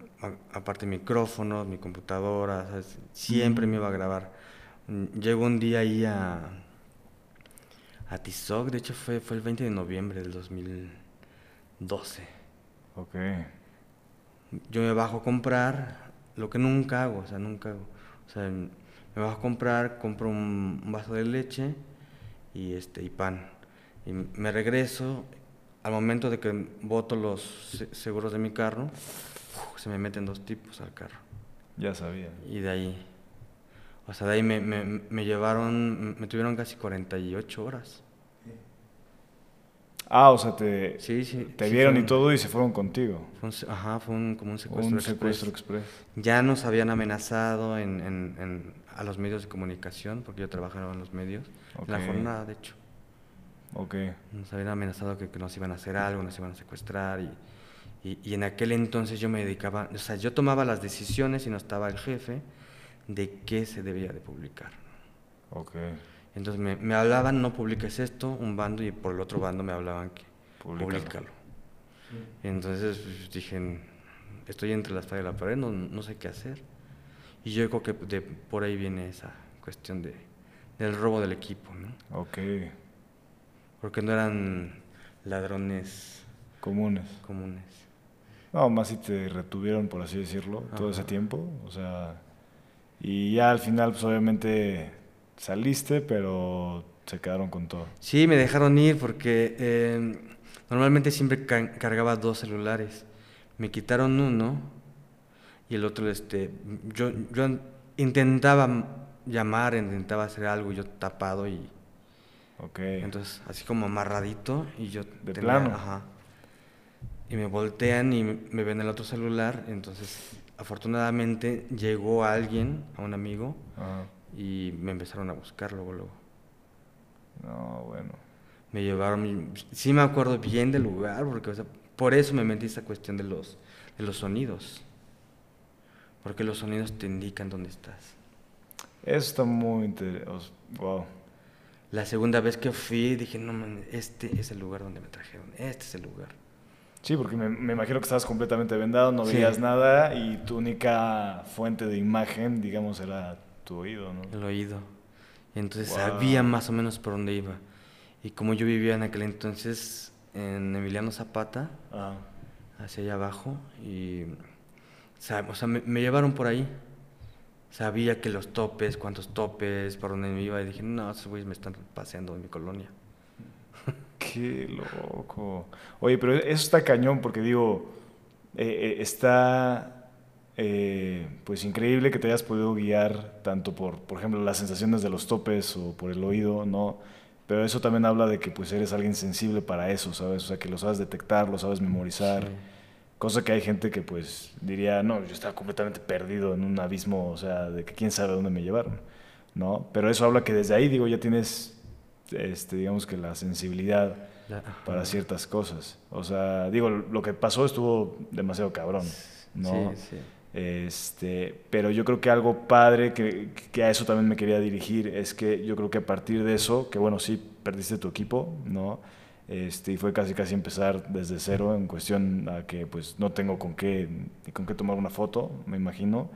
aparte micrófonos, mi computadora, siempre me iba a grabar. Mm, llego un día ahí a a Tizoc, de hecho fue, fue el 20 de noviembre del 2012. Ok. Yo me bajo a comprar lo que nunca hago, o sea, nunca hago. O sea, me bajo a comprar, compro un, vaso de leche y, este, y pan. Y me regreso, al momento de que boto los seguros de mi carro, se me meten dos tipos al carro. Ya sabía. Y de ahí o sea, de ahí me, me, me llevaron, me tuvieron casi 48 horas. Ah, o sea, te, te vieron y todo y se fueron contigo. ajá, fue un, como un secuestro, un secuestro express. Ya nos habían amenazado en, en, a los medios de comunicación, porque yo trabajaba en los medios, en la jornada, de hecho. Ok. Nos habían amenazado que, que, nos iban a hacer algo, nos iban a secuestrar y, y, y, en aquel entonces yo me dedicaba, o sea, yo tomaba las decisiones y no estaba el jefe de qué se debía de publicar. Okay. Entonces me, me, hablaban, no publiques esto, un bando, y por el otro bando me hablaban que publicalo. Entonces pues, dije, estoy entre la espada y la pared, no, no, sé qué hacer. Y yo creo que de, por ahí viene esa cuestión de, del robo del equipo, ¿no? Ok. Porque no eran ladrones comunes. Comunes. No, más si te retuvieron, por así decirlo, todo ese tiempo. O sea, y ya al final, pues obviamente saliste, pero se quedaron con todo. Sí, me dejaron ir porque em, normalmente siempre cargaba dos celulares. Me quitaron uno y el otro, este, yo, yo intentaba llamar, intentaba hacer algo, yo tapado y... Ok. Entonces, así como amarradito y yo... De plano. Ajá. Y me voltean y me ven el otro celular, entonces afortunadamente llegó alguien, a un amigo, y me empezaron a buscar luego, luego. No, bueno. Me llevaron, sí me acuerdo bien del lugar, porque por eso me metí esa cuestión de los, de los sonidos. Porque los sonidos te indican dónde estás. Eso está muy interesante. Wow. La segunda vez que fui dije, no, este es el lugar donde me trajeron, este es el lugar. Sí, porque me, imagino que estabas completamente vendado, no veías nada y tu única fuente de imagen, digamos, era tu oído, ¿no? El oído. Entonces sabía más o menos por dónde iba. Y como yo vivía en aquel entonces en Emiliano Zapata, hacia allá abajo, y o sea, me, llevaron por ahí. Sabía que los topes, cuántos topes, por dónde me iba, y dije, no, esos güeyes me están paseando en mi colonia. Qué loco. Oye, pero eso está cañón porque digo, eh, eh, está eh, pues increíble que te hayas podido guiar tanto por, por ejemplo, las sensaciones de los topes o por el oído, ¿no? Pero eso también habla de que pues eres alguien sensible para eso, ¿sabes? O sea, que lo sabes detectar, lo sabes memorizar. Cosa que hay gente que pues diría, no, yo estaba completamente perdido en un abismo, o sea, de que quién sabe dónde me llevaron, ¿no? Pero eso habla que desde ahí, digo, ya tienes este, digamos que la sensibilidad para ciertas cosas. O sea, digo, lo que pasó estuvo demasiado cabrón, ¿no? Sí, sí. Este, pero yo creo que algo padre, que, que, a eso también me quería dirigir, es que yo creo que a partir de eso, que bueno, sí, perdiste tu equipo, ¿no? Este, y fue casi casi empezar desde cero en cuestión a que pues no tengo con qué, con qué tomar una foto, me imagino.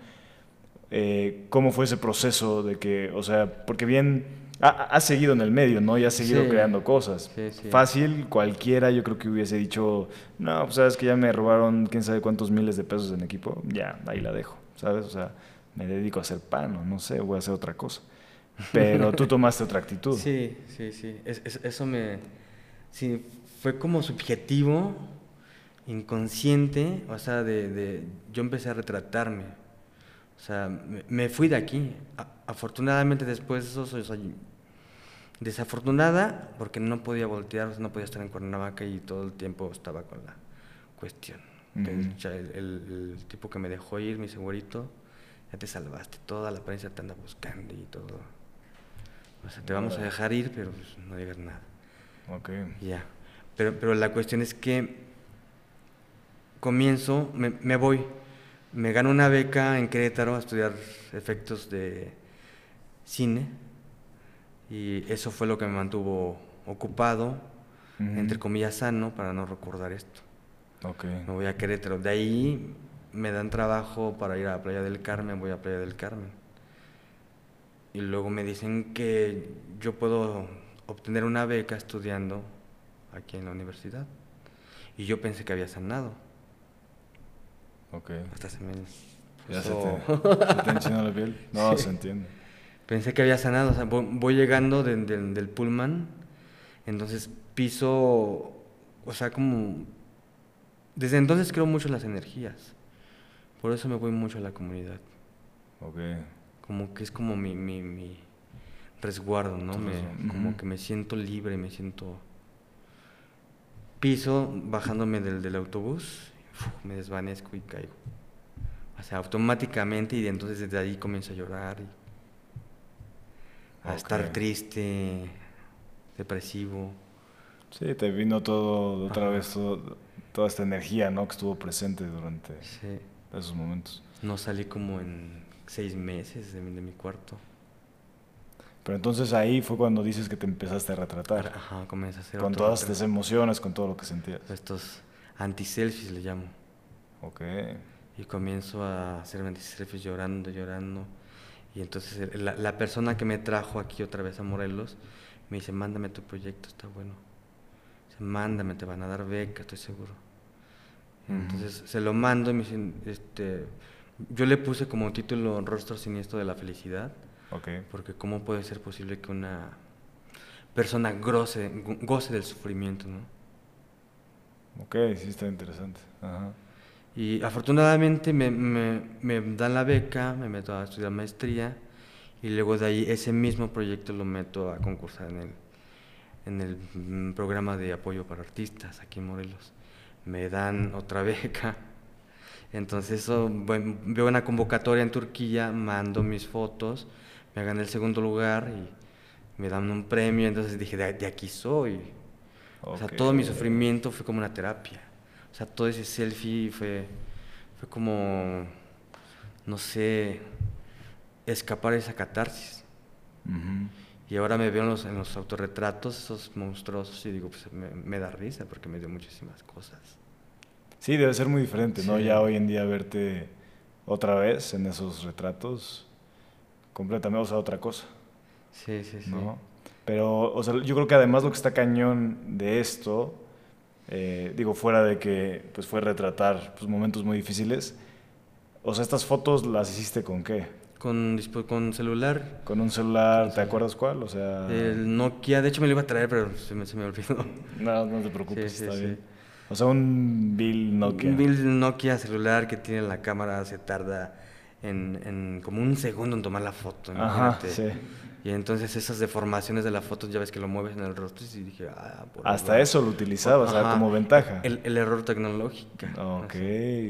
eh, ¿cómo fue ese proceso de que, o sea, porque bien, ha, seguido en el medio, ¿no? Y ha seguido creando cosas. Fácil, cualquiera yo creo que hubiese dicho, no, pues sabes que ya me robaron quién sabe cuántos miles de pesos en equipo, ya, ahí la dejo, ¿sabes? O sea, me dedico a hacer pan o no sé, voy a hacer otra cosa. Pero tú [LAUGHS] tomaste otra actitud. Sí, sí, sí. eso me... Sí, fue como subjetivo, inconsciente, o sea, de, yo empecé a retratarme. O sea, me, fui de aquí. afortunadamente después de eso soy, desafortunada porque no podía voltear, no podía estar en Cuernavaca y todo el tiempo estaba con la cuestión. el, tipo que me dejó ir, mi segurito, ya te salvaste, toda la prensa te anda buscando y todo. O sea, te vamos a dejar ir, pero pues, no digas nada. Ok. Ya. Pero, pero la cuestión es que comienzo, me, voy, me gano una beca en Querétaro a estudiar efectos de cine y eso fue lo que me mantuvo ocupado, entre comillas sano, para no recordar esto. Okay. Me voy a Querétaro. De ahí me dan trabajo para ir a Playa del Carmen, voy a Playa del Carmen. Y luego me dicen que yo puedo obtener una beca estudiando aquí en la universidad. Y yo pensé que había sanado. Ok. Hasta se me... ¿Ya se te, la piel? [LAUGHS] No, se entiende. Pensé que había sanado. O sea, voy, llegando del pullman, entonces piso, o sea, como... Desde entonces creo mucho en las energías. Por eso me voy mucho a la comunidad. Ok. Como que es como mi, mi, mi resguardo, ¿no? Me, como que me siento libre, me siento piso, bajándome del, del autobús, me desvanezco y caigo. O sea, automáticamente y entonces desde ahí comienzo a llorar y a estar triste, depresivo. Sí, te vino todo, otra vez, toda esta energía, ¿no? Que estuvo presente durante esos momentos. No salí como en seis meses de mi cuarto. Pero entonces ahí fue cuando dices que te empezaste a retratar. Ajá, comencé a hacer Con todas estas emociones, con todo lo que sentías. Estos anti-selfies le llamo. Ok. Y comienzo a hacer anti-selfies llorando, llorando. Y entonces la, la, persona que me trajo aquí otra vez a Morelos me dice, mándame tu proyecto, está bueno. Dice, mándame, te van a dar beca, estoy seguro. Entonces se lo mando y me dice, este, yo le puse como título Rostro Siniestro de la Felicidad porque ¿cómo puede ser posible que una persona goce, goce del sufrimiento, no? Ok, sí está interesante. Y afortunadamente me, me, dan la beca, me meto a estudiar maestría y luego de ahí ese mismo proyecto lo meto a concursar en el, en el programa de apoyo para artistas aquí en Morelos. Me dan otra [LAUGHS] beca. Entonces eso, veo una convocatoria en Turquía, mando mis fotos me gané el segundo lugar y me dan un premio, entonces dije, de, aquí soy. O sea, todo mi sufrimiento fue como una terapia. O sea, todo ese selfie fue, fue como, no sé, escapar de esa catarsis. Y ahora me veo en los, en los, autorretratos, esos monstruosos, y digo, pues me, da risa porque me dio muchísimas cosas. Sí, debe ser muy diferente, ¿no? Ya hoy en día verte otra vez en esos retratos completamente, o sea, otra cosa. Sí, sí, sí. Pero, o sea, yo creo que además lo que está cañón de esto, eh, digo, fuera de que pues fue retratar pues, momentos muy difíciles, o sea, estas fotos las hiciste con qué? Con, con celular. Con un celular, ¿te acuerdas cuál? O sea... El Nokia, de hecho me lo iba a traer, pero se me, se me olvidó. No, no te preocupes, está bien. O sea, un Bill Nokia. Un Bill Nokia celular que tiene la cámara, se tarda en, como un segundo en tomar la foto. Ajá, sí. Y entonces esas deformaciones de la foto ya ves que lo mueves en el rostro y dije, ah, por Hasta eso lo utilizabas, como ventaja. El, el, error tecnológico. Ok.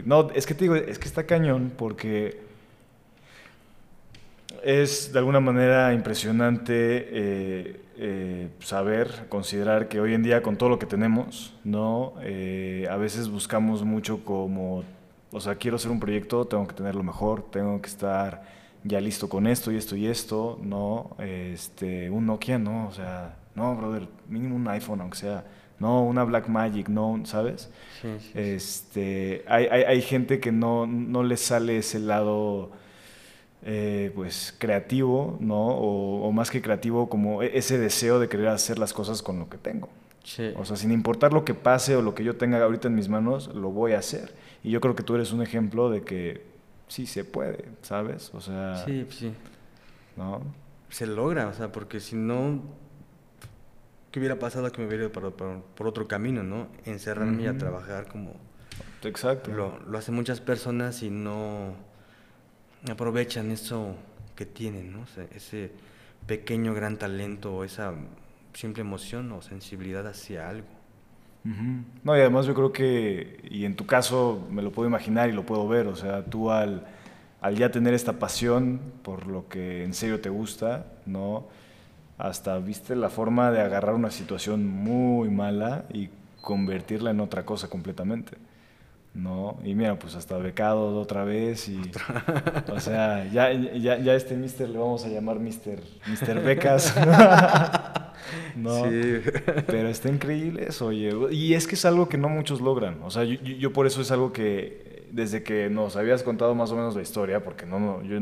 No, es que te digo, es que está cañón porque es de alguna manera impresionante eh, eh, saber, considerar que hoy en día con todo lo que tenemos, ¿no? Eh, a veces buscamos mucho como o sea, quiero hacer un proyecto, tengo que tenerlo mejor, tengo que estar ya listo con esto y esto y esto, no, este, un Nokia, no, o sea, no, brother, mínimo un iPhone, aunque sea, no, una Black Magic, no, ¿sabes? Sí, sí, este, hay, hay, hay, gente que no, no le sale ese lado eh, pues creativo, ¿no? O, más que creativo, como e-, ese deseo de querer hacer las cosas con lo que tengo. O sea, sin importar lo que pase o lo que yo tenga ahorita en mis manos, lo voy a hacer. Y yo creo que tú eres un ejemplo de que sí se puede, ¿sabes? O sea... Sí, sí. ¿No? Se logra, o sea, porque si no, ¿qué hubiera pasado que me hubiera ido por, otro camino, ¿no? Encerrarme y a trabajar como... Exacto. Lo, lo hacen muchas personas y no aprovechan eso que tienen, ¿no? ese pequeño gran talento o esa simple emoción o sensibilidad hacia algo. No, y además yo creo que, y en tu caso me lo puedo imaginar y lo puedo ver, o sea, tú al, al ya tener esta pasión por lo que en serio te gusta, ¿no? Hasta viste la forma de agarrar una situación muy mala y convertirla en otra cosa completamente. ¿no? Y mira, pues hasta becado otra vez y... o sea, ya, ya, ya este mister le vamos a llamar mister, mister becas. [LAUGHS] [LAUGHS] no, [LAUGHS] pero está increíble eso, oye. Y es que es algo que no muchos logran. O sea, yo, por eso es algo que desde que nos habías contado más o menos la historia, porque no, no yo,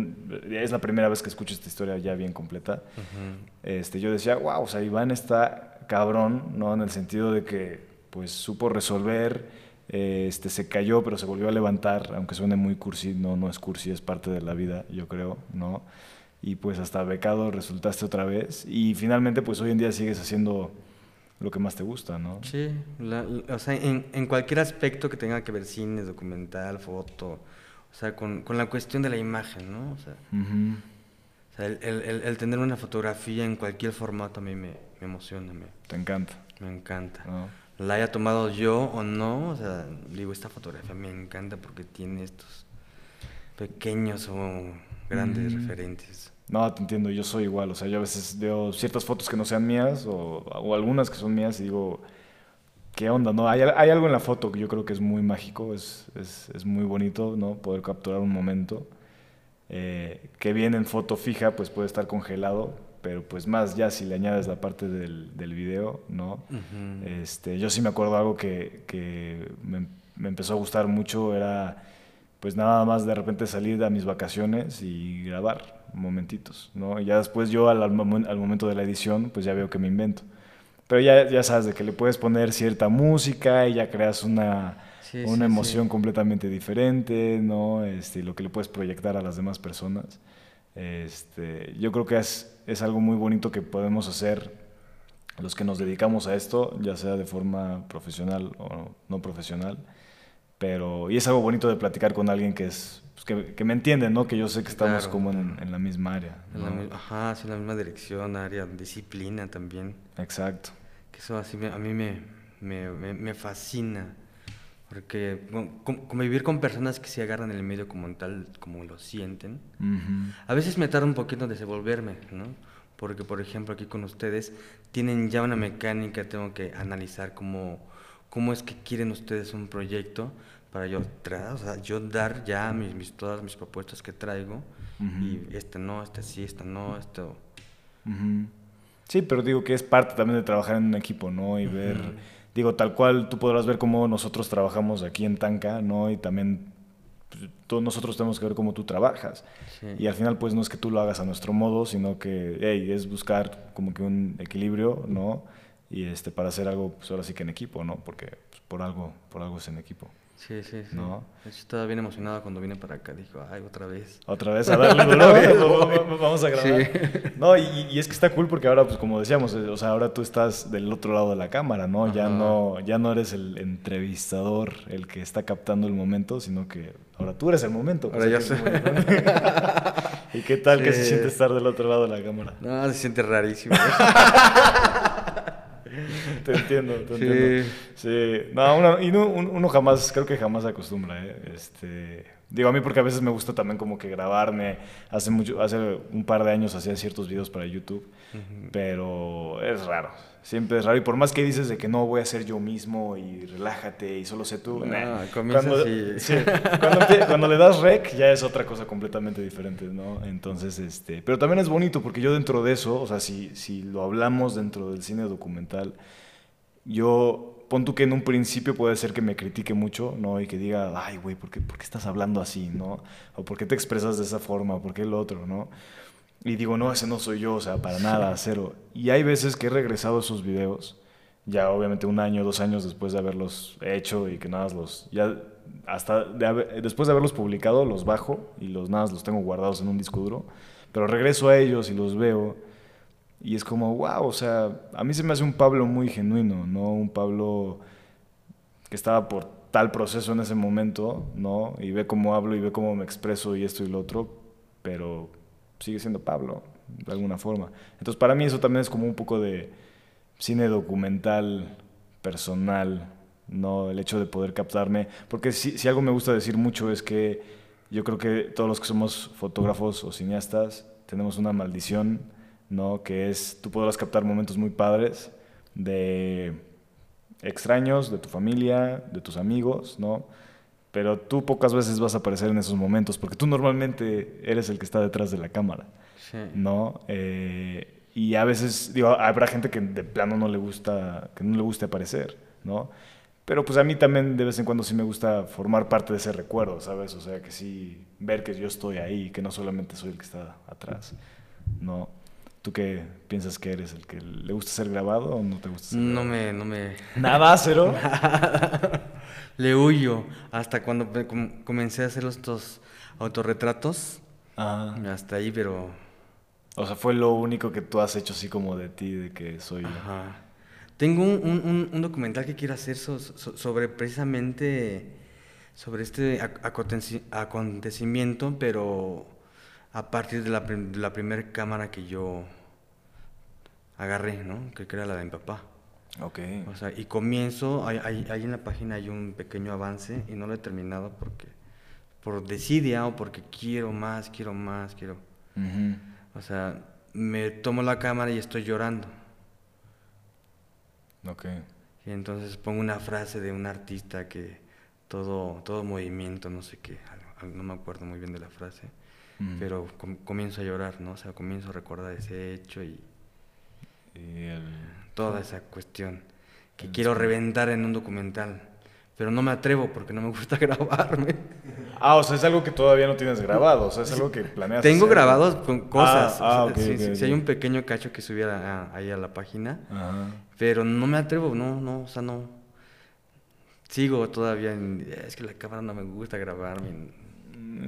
es la primera vez que escucho esta historia ya bien completa, este, yo decía, wow, o sea, Iván está cabrón, ¿no? En el sentido de que, pues, supo resolver este, se cayó, pero se volvió a levantar, aunque suene muy cursi, no, no es cursi, es parte de la vida, yo creo, ¿no? Y pues hasta becado resultaste otra vez y finalmente pues hoy en día sigues haciendo lo que más te gusta, ¿no? Sí, o sea, en, en, cualquier aspecto que tenga que ver cine, documental, foto, o sea, con, con la cuestión de la imagen, ¿no? O sea, o sea el, el, el, tener una fotografía en cualquier formato a mí me, me emociona. Me, te encanta. Me encanta la haya tomado yo o no, o sea, digo, esta fotografía me encanta porque tiene estos pequeños o grandes referentes. No, te entiendo, yo soy igual, o sea, yo a veces veo ciertas fotos que no sean mías o, o algunas que son mías y digo, ¿qué onda? No, hay, hay, algo en la foto que yo creo que es muy mágico, es, es, es muy bonito, ¿no? Poder capturar un momento. Eh, que bien en foto fija, pues puede estar congelado, pero pues más ya si le añades la parte del, del video, ¿no? este, yo sí me acuerdo algo que, que me, me, empezó a gustar mucho, era pues nada más de repente salir a mis vacaciones y grabar momentitos, ¿no? Y ya después yo al, al, momento de la edición, pues ya veo que me invento. Pero ya, ya sabes de que le puedes poner cierta música y ya creas una, una emoción completamente diferente, ¿no? Este, lo que le puedes proyectar a las demás personas. Este, yo creo que es, es algo muy bonito que podemos hacer los que nos dedicamos a esto, ya sea de forma profesional o no profesional. Pero, y es algo bonito de platicar con alguien que es pues, que, que, me entiende, ¿no? Que yo sé que estamos como en, en, la misma área. ajá, sí, en la misma dirección, área, disciplina también. Exacto. Que eso así a mí me, me, me fascina. Porque convivir con personas que se agarran el medio como tal, como lo sienten, a veces me tarda un poquito en desenvolverme, ¿no? Porque, por ejemplo, aquí con ustedes tienen ya una mecánica, tengo que analizar cómo, cómo es que quieren ustedes un proyecto para yo, o sea, yo dar ya mis, todas mis propuestas que traigo y este no, este sí, este no, esto... Sí, pero digo que es parte también de trabajar en un equipo, ¿no? Y ver digo, tal cual tú podrás ver cómo nosotros trabajamos aquí en Tanca, ¿no? Y también pues, todos nosotros tenemos que ver cómo tú trabajas. Y al final, pues no es que tú lo hagas a nuestro modo, sino que hey, es buscar como que un equilibrio, ¿no? Y este, para hacer algo, pues ahora sí que en equipo, ¿no? Porque pues, por, algo, por algo es en equipo. Sí, sí, sí. ¿No? estaba bien emocionado cuando vine para acá. Dijo, ay, otra vez. Otra vez a darle [LAUGHS] duro. [LAUGHS] vamos a grabar. No, y, es que está cool porque ahora, pues como decíamos, o sea, ahora tú estás del otro lado de la cámara, ¿no? Ya no, ya no eres el entrevistador, el que está captando el momento, sino que ahora tú eres el momento. Ahora ya sé. [LAUGHS] ¿Y qué tal que se siente estar del otro lado de la cámara? No, se siente rarísimo. [LAUGHS] te entiendo, te entiendo. Sí, no, uno, y uno, jamás, creo que jamás se acostumbra, ¿eh? Este, digo, a mí porque a veces me gusta también como que grabarme, hace, mucho, hace un par de años hacía ciertos videos para YouTube, pero es raro, siempre es raro. Y por más que dices de que no voy a ser yo mismo y relájate y solo sé tú, cuando, [LAUGHS] cuando, le das rec ya es otra cosa completamente diferente, ¿no? Entonces, este, pero también es bonito porque yo dentro de eso, o sea, si, si lo hablamos dentro del cine documental, yo pon tú que en un principio puede ser que me critique mucho, ¿no? Y que diga, ay, güey, ¿por qué, ¿por qué estás hablando así, no? O ¿por qué te expresas de esa forma? ¿Por qué el otro, no? Y digo, no, ese no soy yo, o sea, para nada, cero. Y hay veces que he regresado a esos videos, ya obviamente un año, dos años después de haberlos hecho y que nada los, ya hasta después de haberlos publicado, los bajo y los nada los tengo guardados en un disco duro, pero regreso a ellos y los veo y es como, wow, o sea, a mí se me hace un Pablo muy genuino, ¿no? Un Pablo que estaba por tal proceso en ese momento, ¿no? Y ve cómo hablo y ve cómo me expreso y esto y lo otro, pero sigue siendo Pablo, de alguna forma. Entonces, para mí eso también es como un poco de cine documental, personal, ¿no? El hecho de poder captarme. Porque si, si, algo me gusta decir mucho es que yo creo que todos los que somos fotógrafos o cineastas tenemos una maldición, ¿no? Que es, tú podrás captar momentos muy padres de extraños, de tu familia, de tus amigos, ¿no? Pero tú pocas veces vas a aparecer en esos momentos porque tú normalmente eres el que está detrás de la cámara, ¿no? Eh, y a veces, digo, habrá gente que de plano no le gusta, que no le guste aparecer, ¿no? Pero pues a mí también de vez en cuando sí me gusta formar parte de ese recuerdo, ¿sabes? O sea, que sí, ver que yo estoy ahí, que no solamente soy el que está atrás, ¿no? ¿Tú qué piensas que eres? ¿El que le gusta ser grabado o no te gusta ser No me, no me... Nada, cero. [LAUGHS] le huyo. Hasta cuando comencé a hacer estos autorretratos. Hasta ahí, pero... O sea, fue lo único que tú has hecho así como de ti, de que soy Ajá. Tengo un, un, documental que quiero hacer sobre precisamente sobre este acontecimiento, pero a partir de la, de la primera cámara que yo agarré, ¿no? Que era la de mi papá. Ok. O sea, y comienzo, ahí, ahí, en la página hay un pequeño avance y no lo he terminado porque, por desidia o porque quiero más, quiero más, quiero. O sea, me tomo la cámara y estoy llorando. Ok. Y entonces pongo una frase de un artista que todo, todo movimiento, no sé qué, no me acuerdo muy bien de la frase, pero comienzo a llorar, ¿no? O sea, comienzo a recordar ese hecho y toda esa cuestión que quiero reventar en un documental, pero no me atrevo porque no me gusta [LAUGHS] grabarme. Ah, o sea, es algo que todavía no tienes grabado, o sea, es algo que planeas. Tengo grabados con cosas. Ah, ah si, hay un pequeño cacho que subiera ahí a la página, pero no me atrevo, no, no, o sea, no. Sigo todavía en, es que la cámara no me gusta grabarme.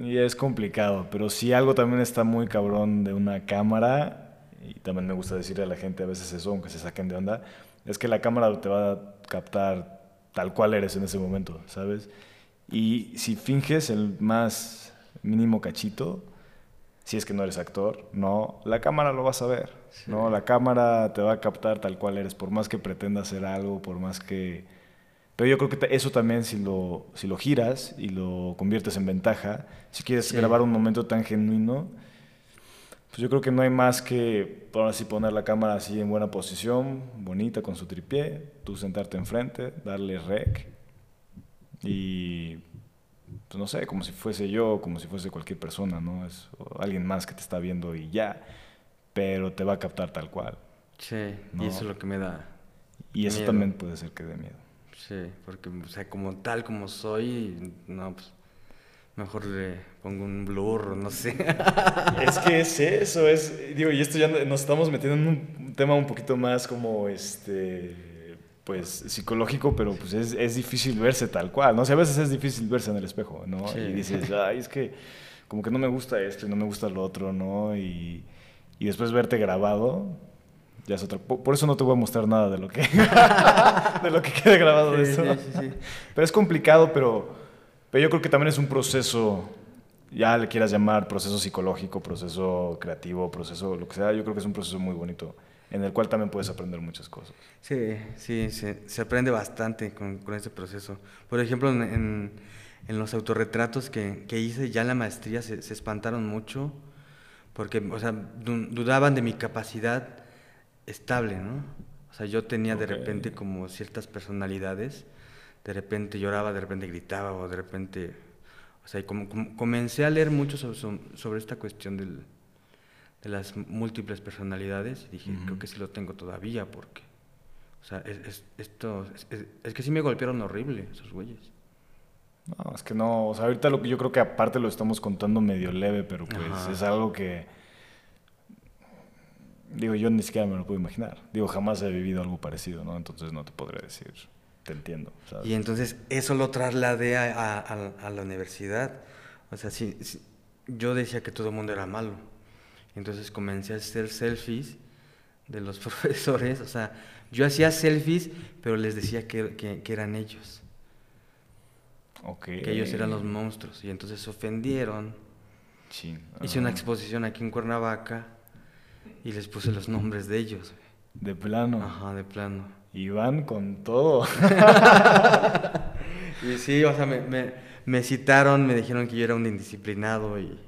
Y es complicado, pero si algo también está muy cabrón de una cámara y también me gusta decirle a la gente a veces eso, aunque se saquen de onda, es que la cámara te va a captar tal cual eres en ese momento, ¿sabes? Y si finges el más mínimo cachito, si es que no eres actor, no, la cámara lo vas a ver, ¿no? La cámara te va a captar tal cual eres, por más que pretenda hacer algo, por más que... Pero yo creo que eso también si lo, si lo giras y lo conviertes en ventaja, si quieres grabar un momento tan genuino, pues yo creo que no hay más que ahora sí poner la cámara así en buena posición, bonita con su tripié, tú sentarte enfrente, darle rec y pues no sé, como si fuese yo, como si fuese cualquier persona, ¿no? Es alguien más que te está viendo y ya, pero te va a captar tal cual. Sí, y eso es lo que me da. Y eso también puede ser que dé miedo. Sí, porque, o sea, como tal como soy, no, pues Mejor le pongo un blur, no sé. [LAUGHS] Es que es eso, es, digo, y esto ya nos estamos metiendo en un tema un poquito más como, este, pues, psicológico, pero pues es, es difícil verse tal cual, ¿no? O sea, a veces es difícil verse en el espejo, ¿no? Y dices, ay, es que como que no me gusta esto y no me gusta lo otro, ¿no? Y, y después verte grabado, ya es otra. Por, eso no te voy a mostrar nada de lo que, [LAUGHS] de lo que quede grabado de eso. Sí, pero es complicado, pero pero yo creo que también es un proceso, ya le quieras llamar proceso psicológico, proceso creativo, proceso lo que sea, yo creo que es un proceso muy bonito en el cual también puedes aprender muchas cosas. Sí, sí, se, aprende bastante con, con, este proceso. Por ejemplo, en, en, los autorretratos que, que, hice, ya en la maestría se, se, espantaron mucho porque, o sea, dudaban de mi capacidad estable, ¿no? O sea, yo tenía de repente como ciertas personalidades de repente lloraba, de repente gritaba o de repente... O sea, como, comencé a leer mucho sobre, esta cuestión del, de las múltiples personalidades y dije, creo que sí lo tengo todavía porque... O O sea, es, esto, es, que sí me golpearon horrible esos güeyes. No, es que no, o sea, ahorita lo que yo creo que aparte lo estamos contando medio leve, pero pues es algo que, digo, yo ni siquiera me lo puedo imaginar. Digo, jamás he vivido algo parecido, ¿no? Entonces no te podré decir, te entiendo. Y entonces eso lo trasladé a, a, la universidad. O sea, sí, yo decía que todo el mundo era malo. Entonces comencé a hacer selfies de los [LAUGHS] profesores, o sea, yo hacía selfies, pero les decía que, que, eran ellos. Que ellos eran los monstruos. Y entonces se ofendieron. Hice una exposición aquí en Cuernavaca y les puse los nombres de ellos. De plano. Ajá, de plano. Y van con todo. [LAUGHS] y sí, o sea, me, me, me citaron, me dijeron que yo era un indisciplinado y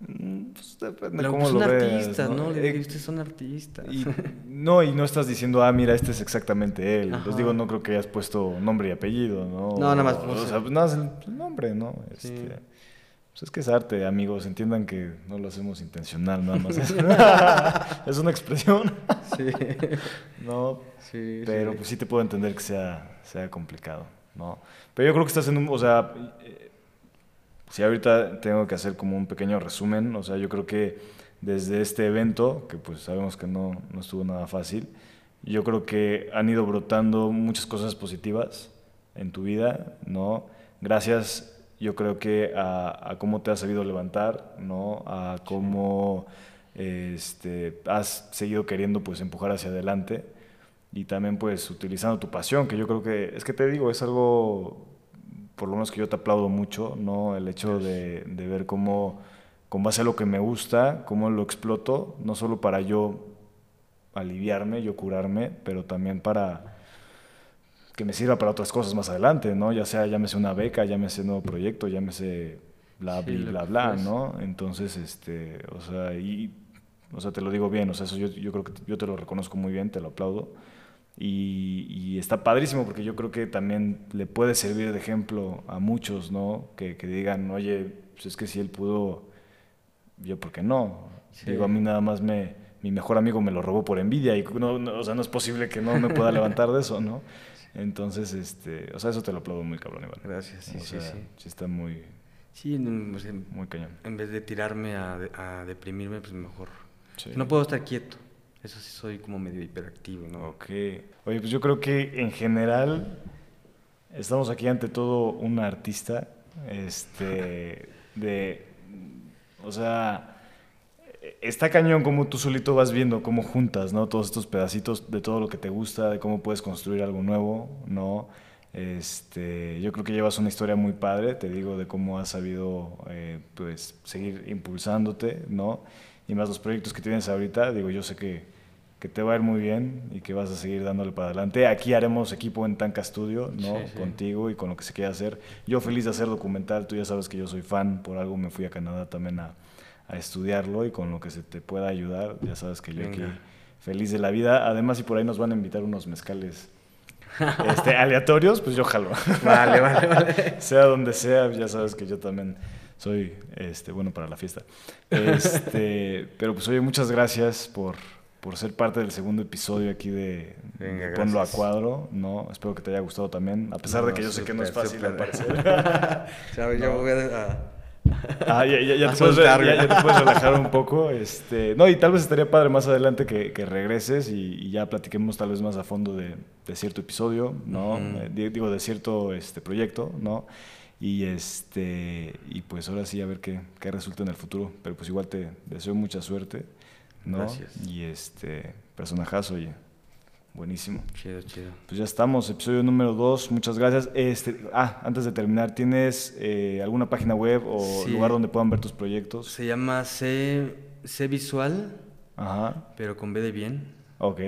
Mm, pues depende cómo pues, lo artista, ¿no? Le eh, ustedes son artistas. Y, [LAUGHS] no, y no estás diciendo, ah, mira, este es exactamente él. Pues digo, no creo que hayas puesto nombre y apellido, ¿no? No, nada más. O, sea, no, es el nombre, ¿no? Este, pues es que es arte, amigos. Entiendan que no lo hacemos intencional, nada más. [LAUGHS] [LAUGHS] es una expresión. Sí. no. Sí, pero pues sí te puedo entender que sea, sea complicado, ¿no? Pero yo creo que estás en un, o sea, si ahorita tengo que hacer como un pequeño resumen, o sea, yo creo que desde este evento, que pues sabemos que no, no estuvo nada fácil, yo creo que han ido brotando muchas cosas positivas en tu vida, ¿no? Gracias, yo creo que a, cómo te has sabido levantar, ¿no? A cómo este, has seguido queriendo pues empujar hacia adelante y también pues utilizando tu pasión, que yo creo que, es que te digo, es algo por lo menos que yo te aplaudo mucho, ¿no? El hecho de, de, ver cómo, con base a lo que me gusta, cómo lo exploto, no solo para yo aliviarme, yo curarme, pero también para que me sirva para otras cosas más adelante, ¿no? Ya sea, llámese una beca, llámese nuevo proyecto, llámese bla, bla, bla, bla, ¿no? Entonces, este, o sea, y, o sea, te lo digo bien, o sea, eso yo, yo creo que yo te lo reconozco muy bien, te lo aplaudo. Y, está padrísimo porque yo creo que también le puede servir de ejemplo a muchos, ¿no? Que, digan, oye, pues es que si él pudo, yo, ¿por qué no? Digo, a mí nada más me, mi mejor amigo me lo robó por envidia y no, o sea, no es posible que no me pueda levantar de eso, ¿no? Entonces, este, o sea, eso te lo aplaudo muy cabrón, Iván. Gracias, sí, sí, sí. Sí está muy... Sí, muy cañón. En vez de tirarme a, a deprimirme, pues mejor. No puedo estar quieto. Eso sí soy como medio hiperactivo, ¿no? Ok. Oye, pues yo creo que en general estamos aquí ante todo un artista, este, de, o sea, está cañón como tú solito vas viendo cómo juntas, ¿no? Todos estos pedacitos de todo lo que te gusta, de cómo puedes construir algo nuevo, ¿no? Este, yo creo que llevas una historia muy padre, te digo, de cómo has sabido, eh, pues, seguir impulsándote, ¿no? y más los proyectos que tienes ahorita, digo, yo sé que, que te va a ir muy bien y que vas a seguir dándole para adelante. Aquí haremos equipo en Tanca Studio, ¿no? Contigo y con lo que se quiera hacer. Yo feliz de hacer documental, tú ya sabes que yo soy fan, por algo me fui a Canadá también a, a estudiarlo y con lo que se te pueda ayudar, ya sabes que yo aquí feliz de la vida. Además, si por ahí nos van a invitar unos mezcales este, aleatorios, pues yo jalo. [LAUGHS] Vale, vale, vale. [LAUGHS] sea donde sea, ya sabes que yo también soy este, bueno para la fiesta. Este, [LAUGHS] pero pues oye, muchas gracias por, por ser parte del segundo episodio aquí de Ponlo a Cuadro, ¿no? Espero que te haya gustado también, a pesar de que yo sé que no es fácil aparecer. Yo voy a... [LAUGHS] Ah, ya, ya, ya, te puedes, ya, te puedes, [LAUGHS] relajar un poco. Este, no, y tal vez estaría padre más adelante que, que regreses y, ya platiquemos tal vez más a fondo de, de cierto episodio, ¿no? Eh, digo, de cierto este, proyecto, ¿no? Y, este, y pues ahora sí a ver qué, qué resulta en el futuro. Pero pues igual te deseo mucha suerte. ¿no? Gracias. Y este, personajazo, oye. Buenísimo. Chido, chido. Pues ya estamos, episodio número 2. Muchas gracias. Este, ah, antes de terminar, ¿tienes eh, alguna página web o lugar donde puedan ver tus proyectos? Se llama C, C Visual, Ajá. pero con B de bien. Ok.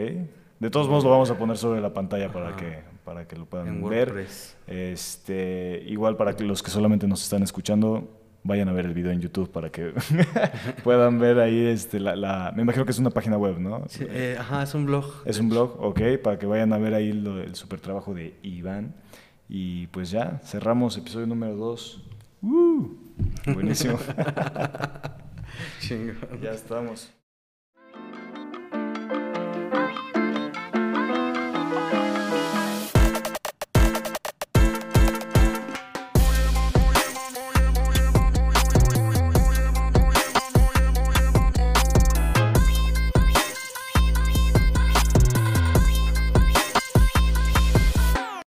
De todos modos lo vamos a poner sobre la pantalla para que para que lo puedan ver. Este, igual para que los que solamente nos están escuchando vayan a ver el video en YouTube para que [LAUGHS] puedan ver ahí este, la, Me imagino que es una página web, ¿no? Sí, eh, ajá, es un blog. Es un blog, ok, para que vayan a ver ahí el super trabajo de Iván. Y pues ya, cerramos episodio número 2. ¡Uh! Buenísimo. [LAUGHS] ya estamos.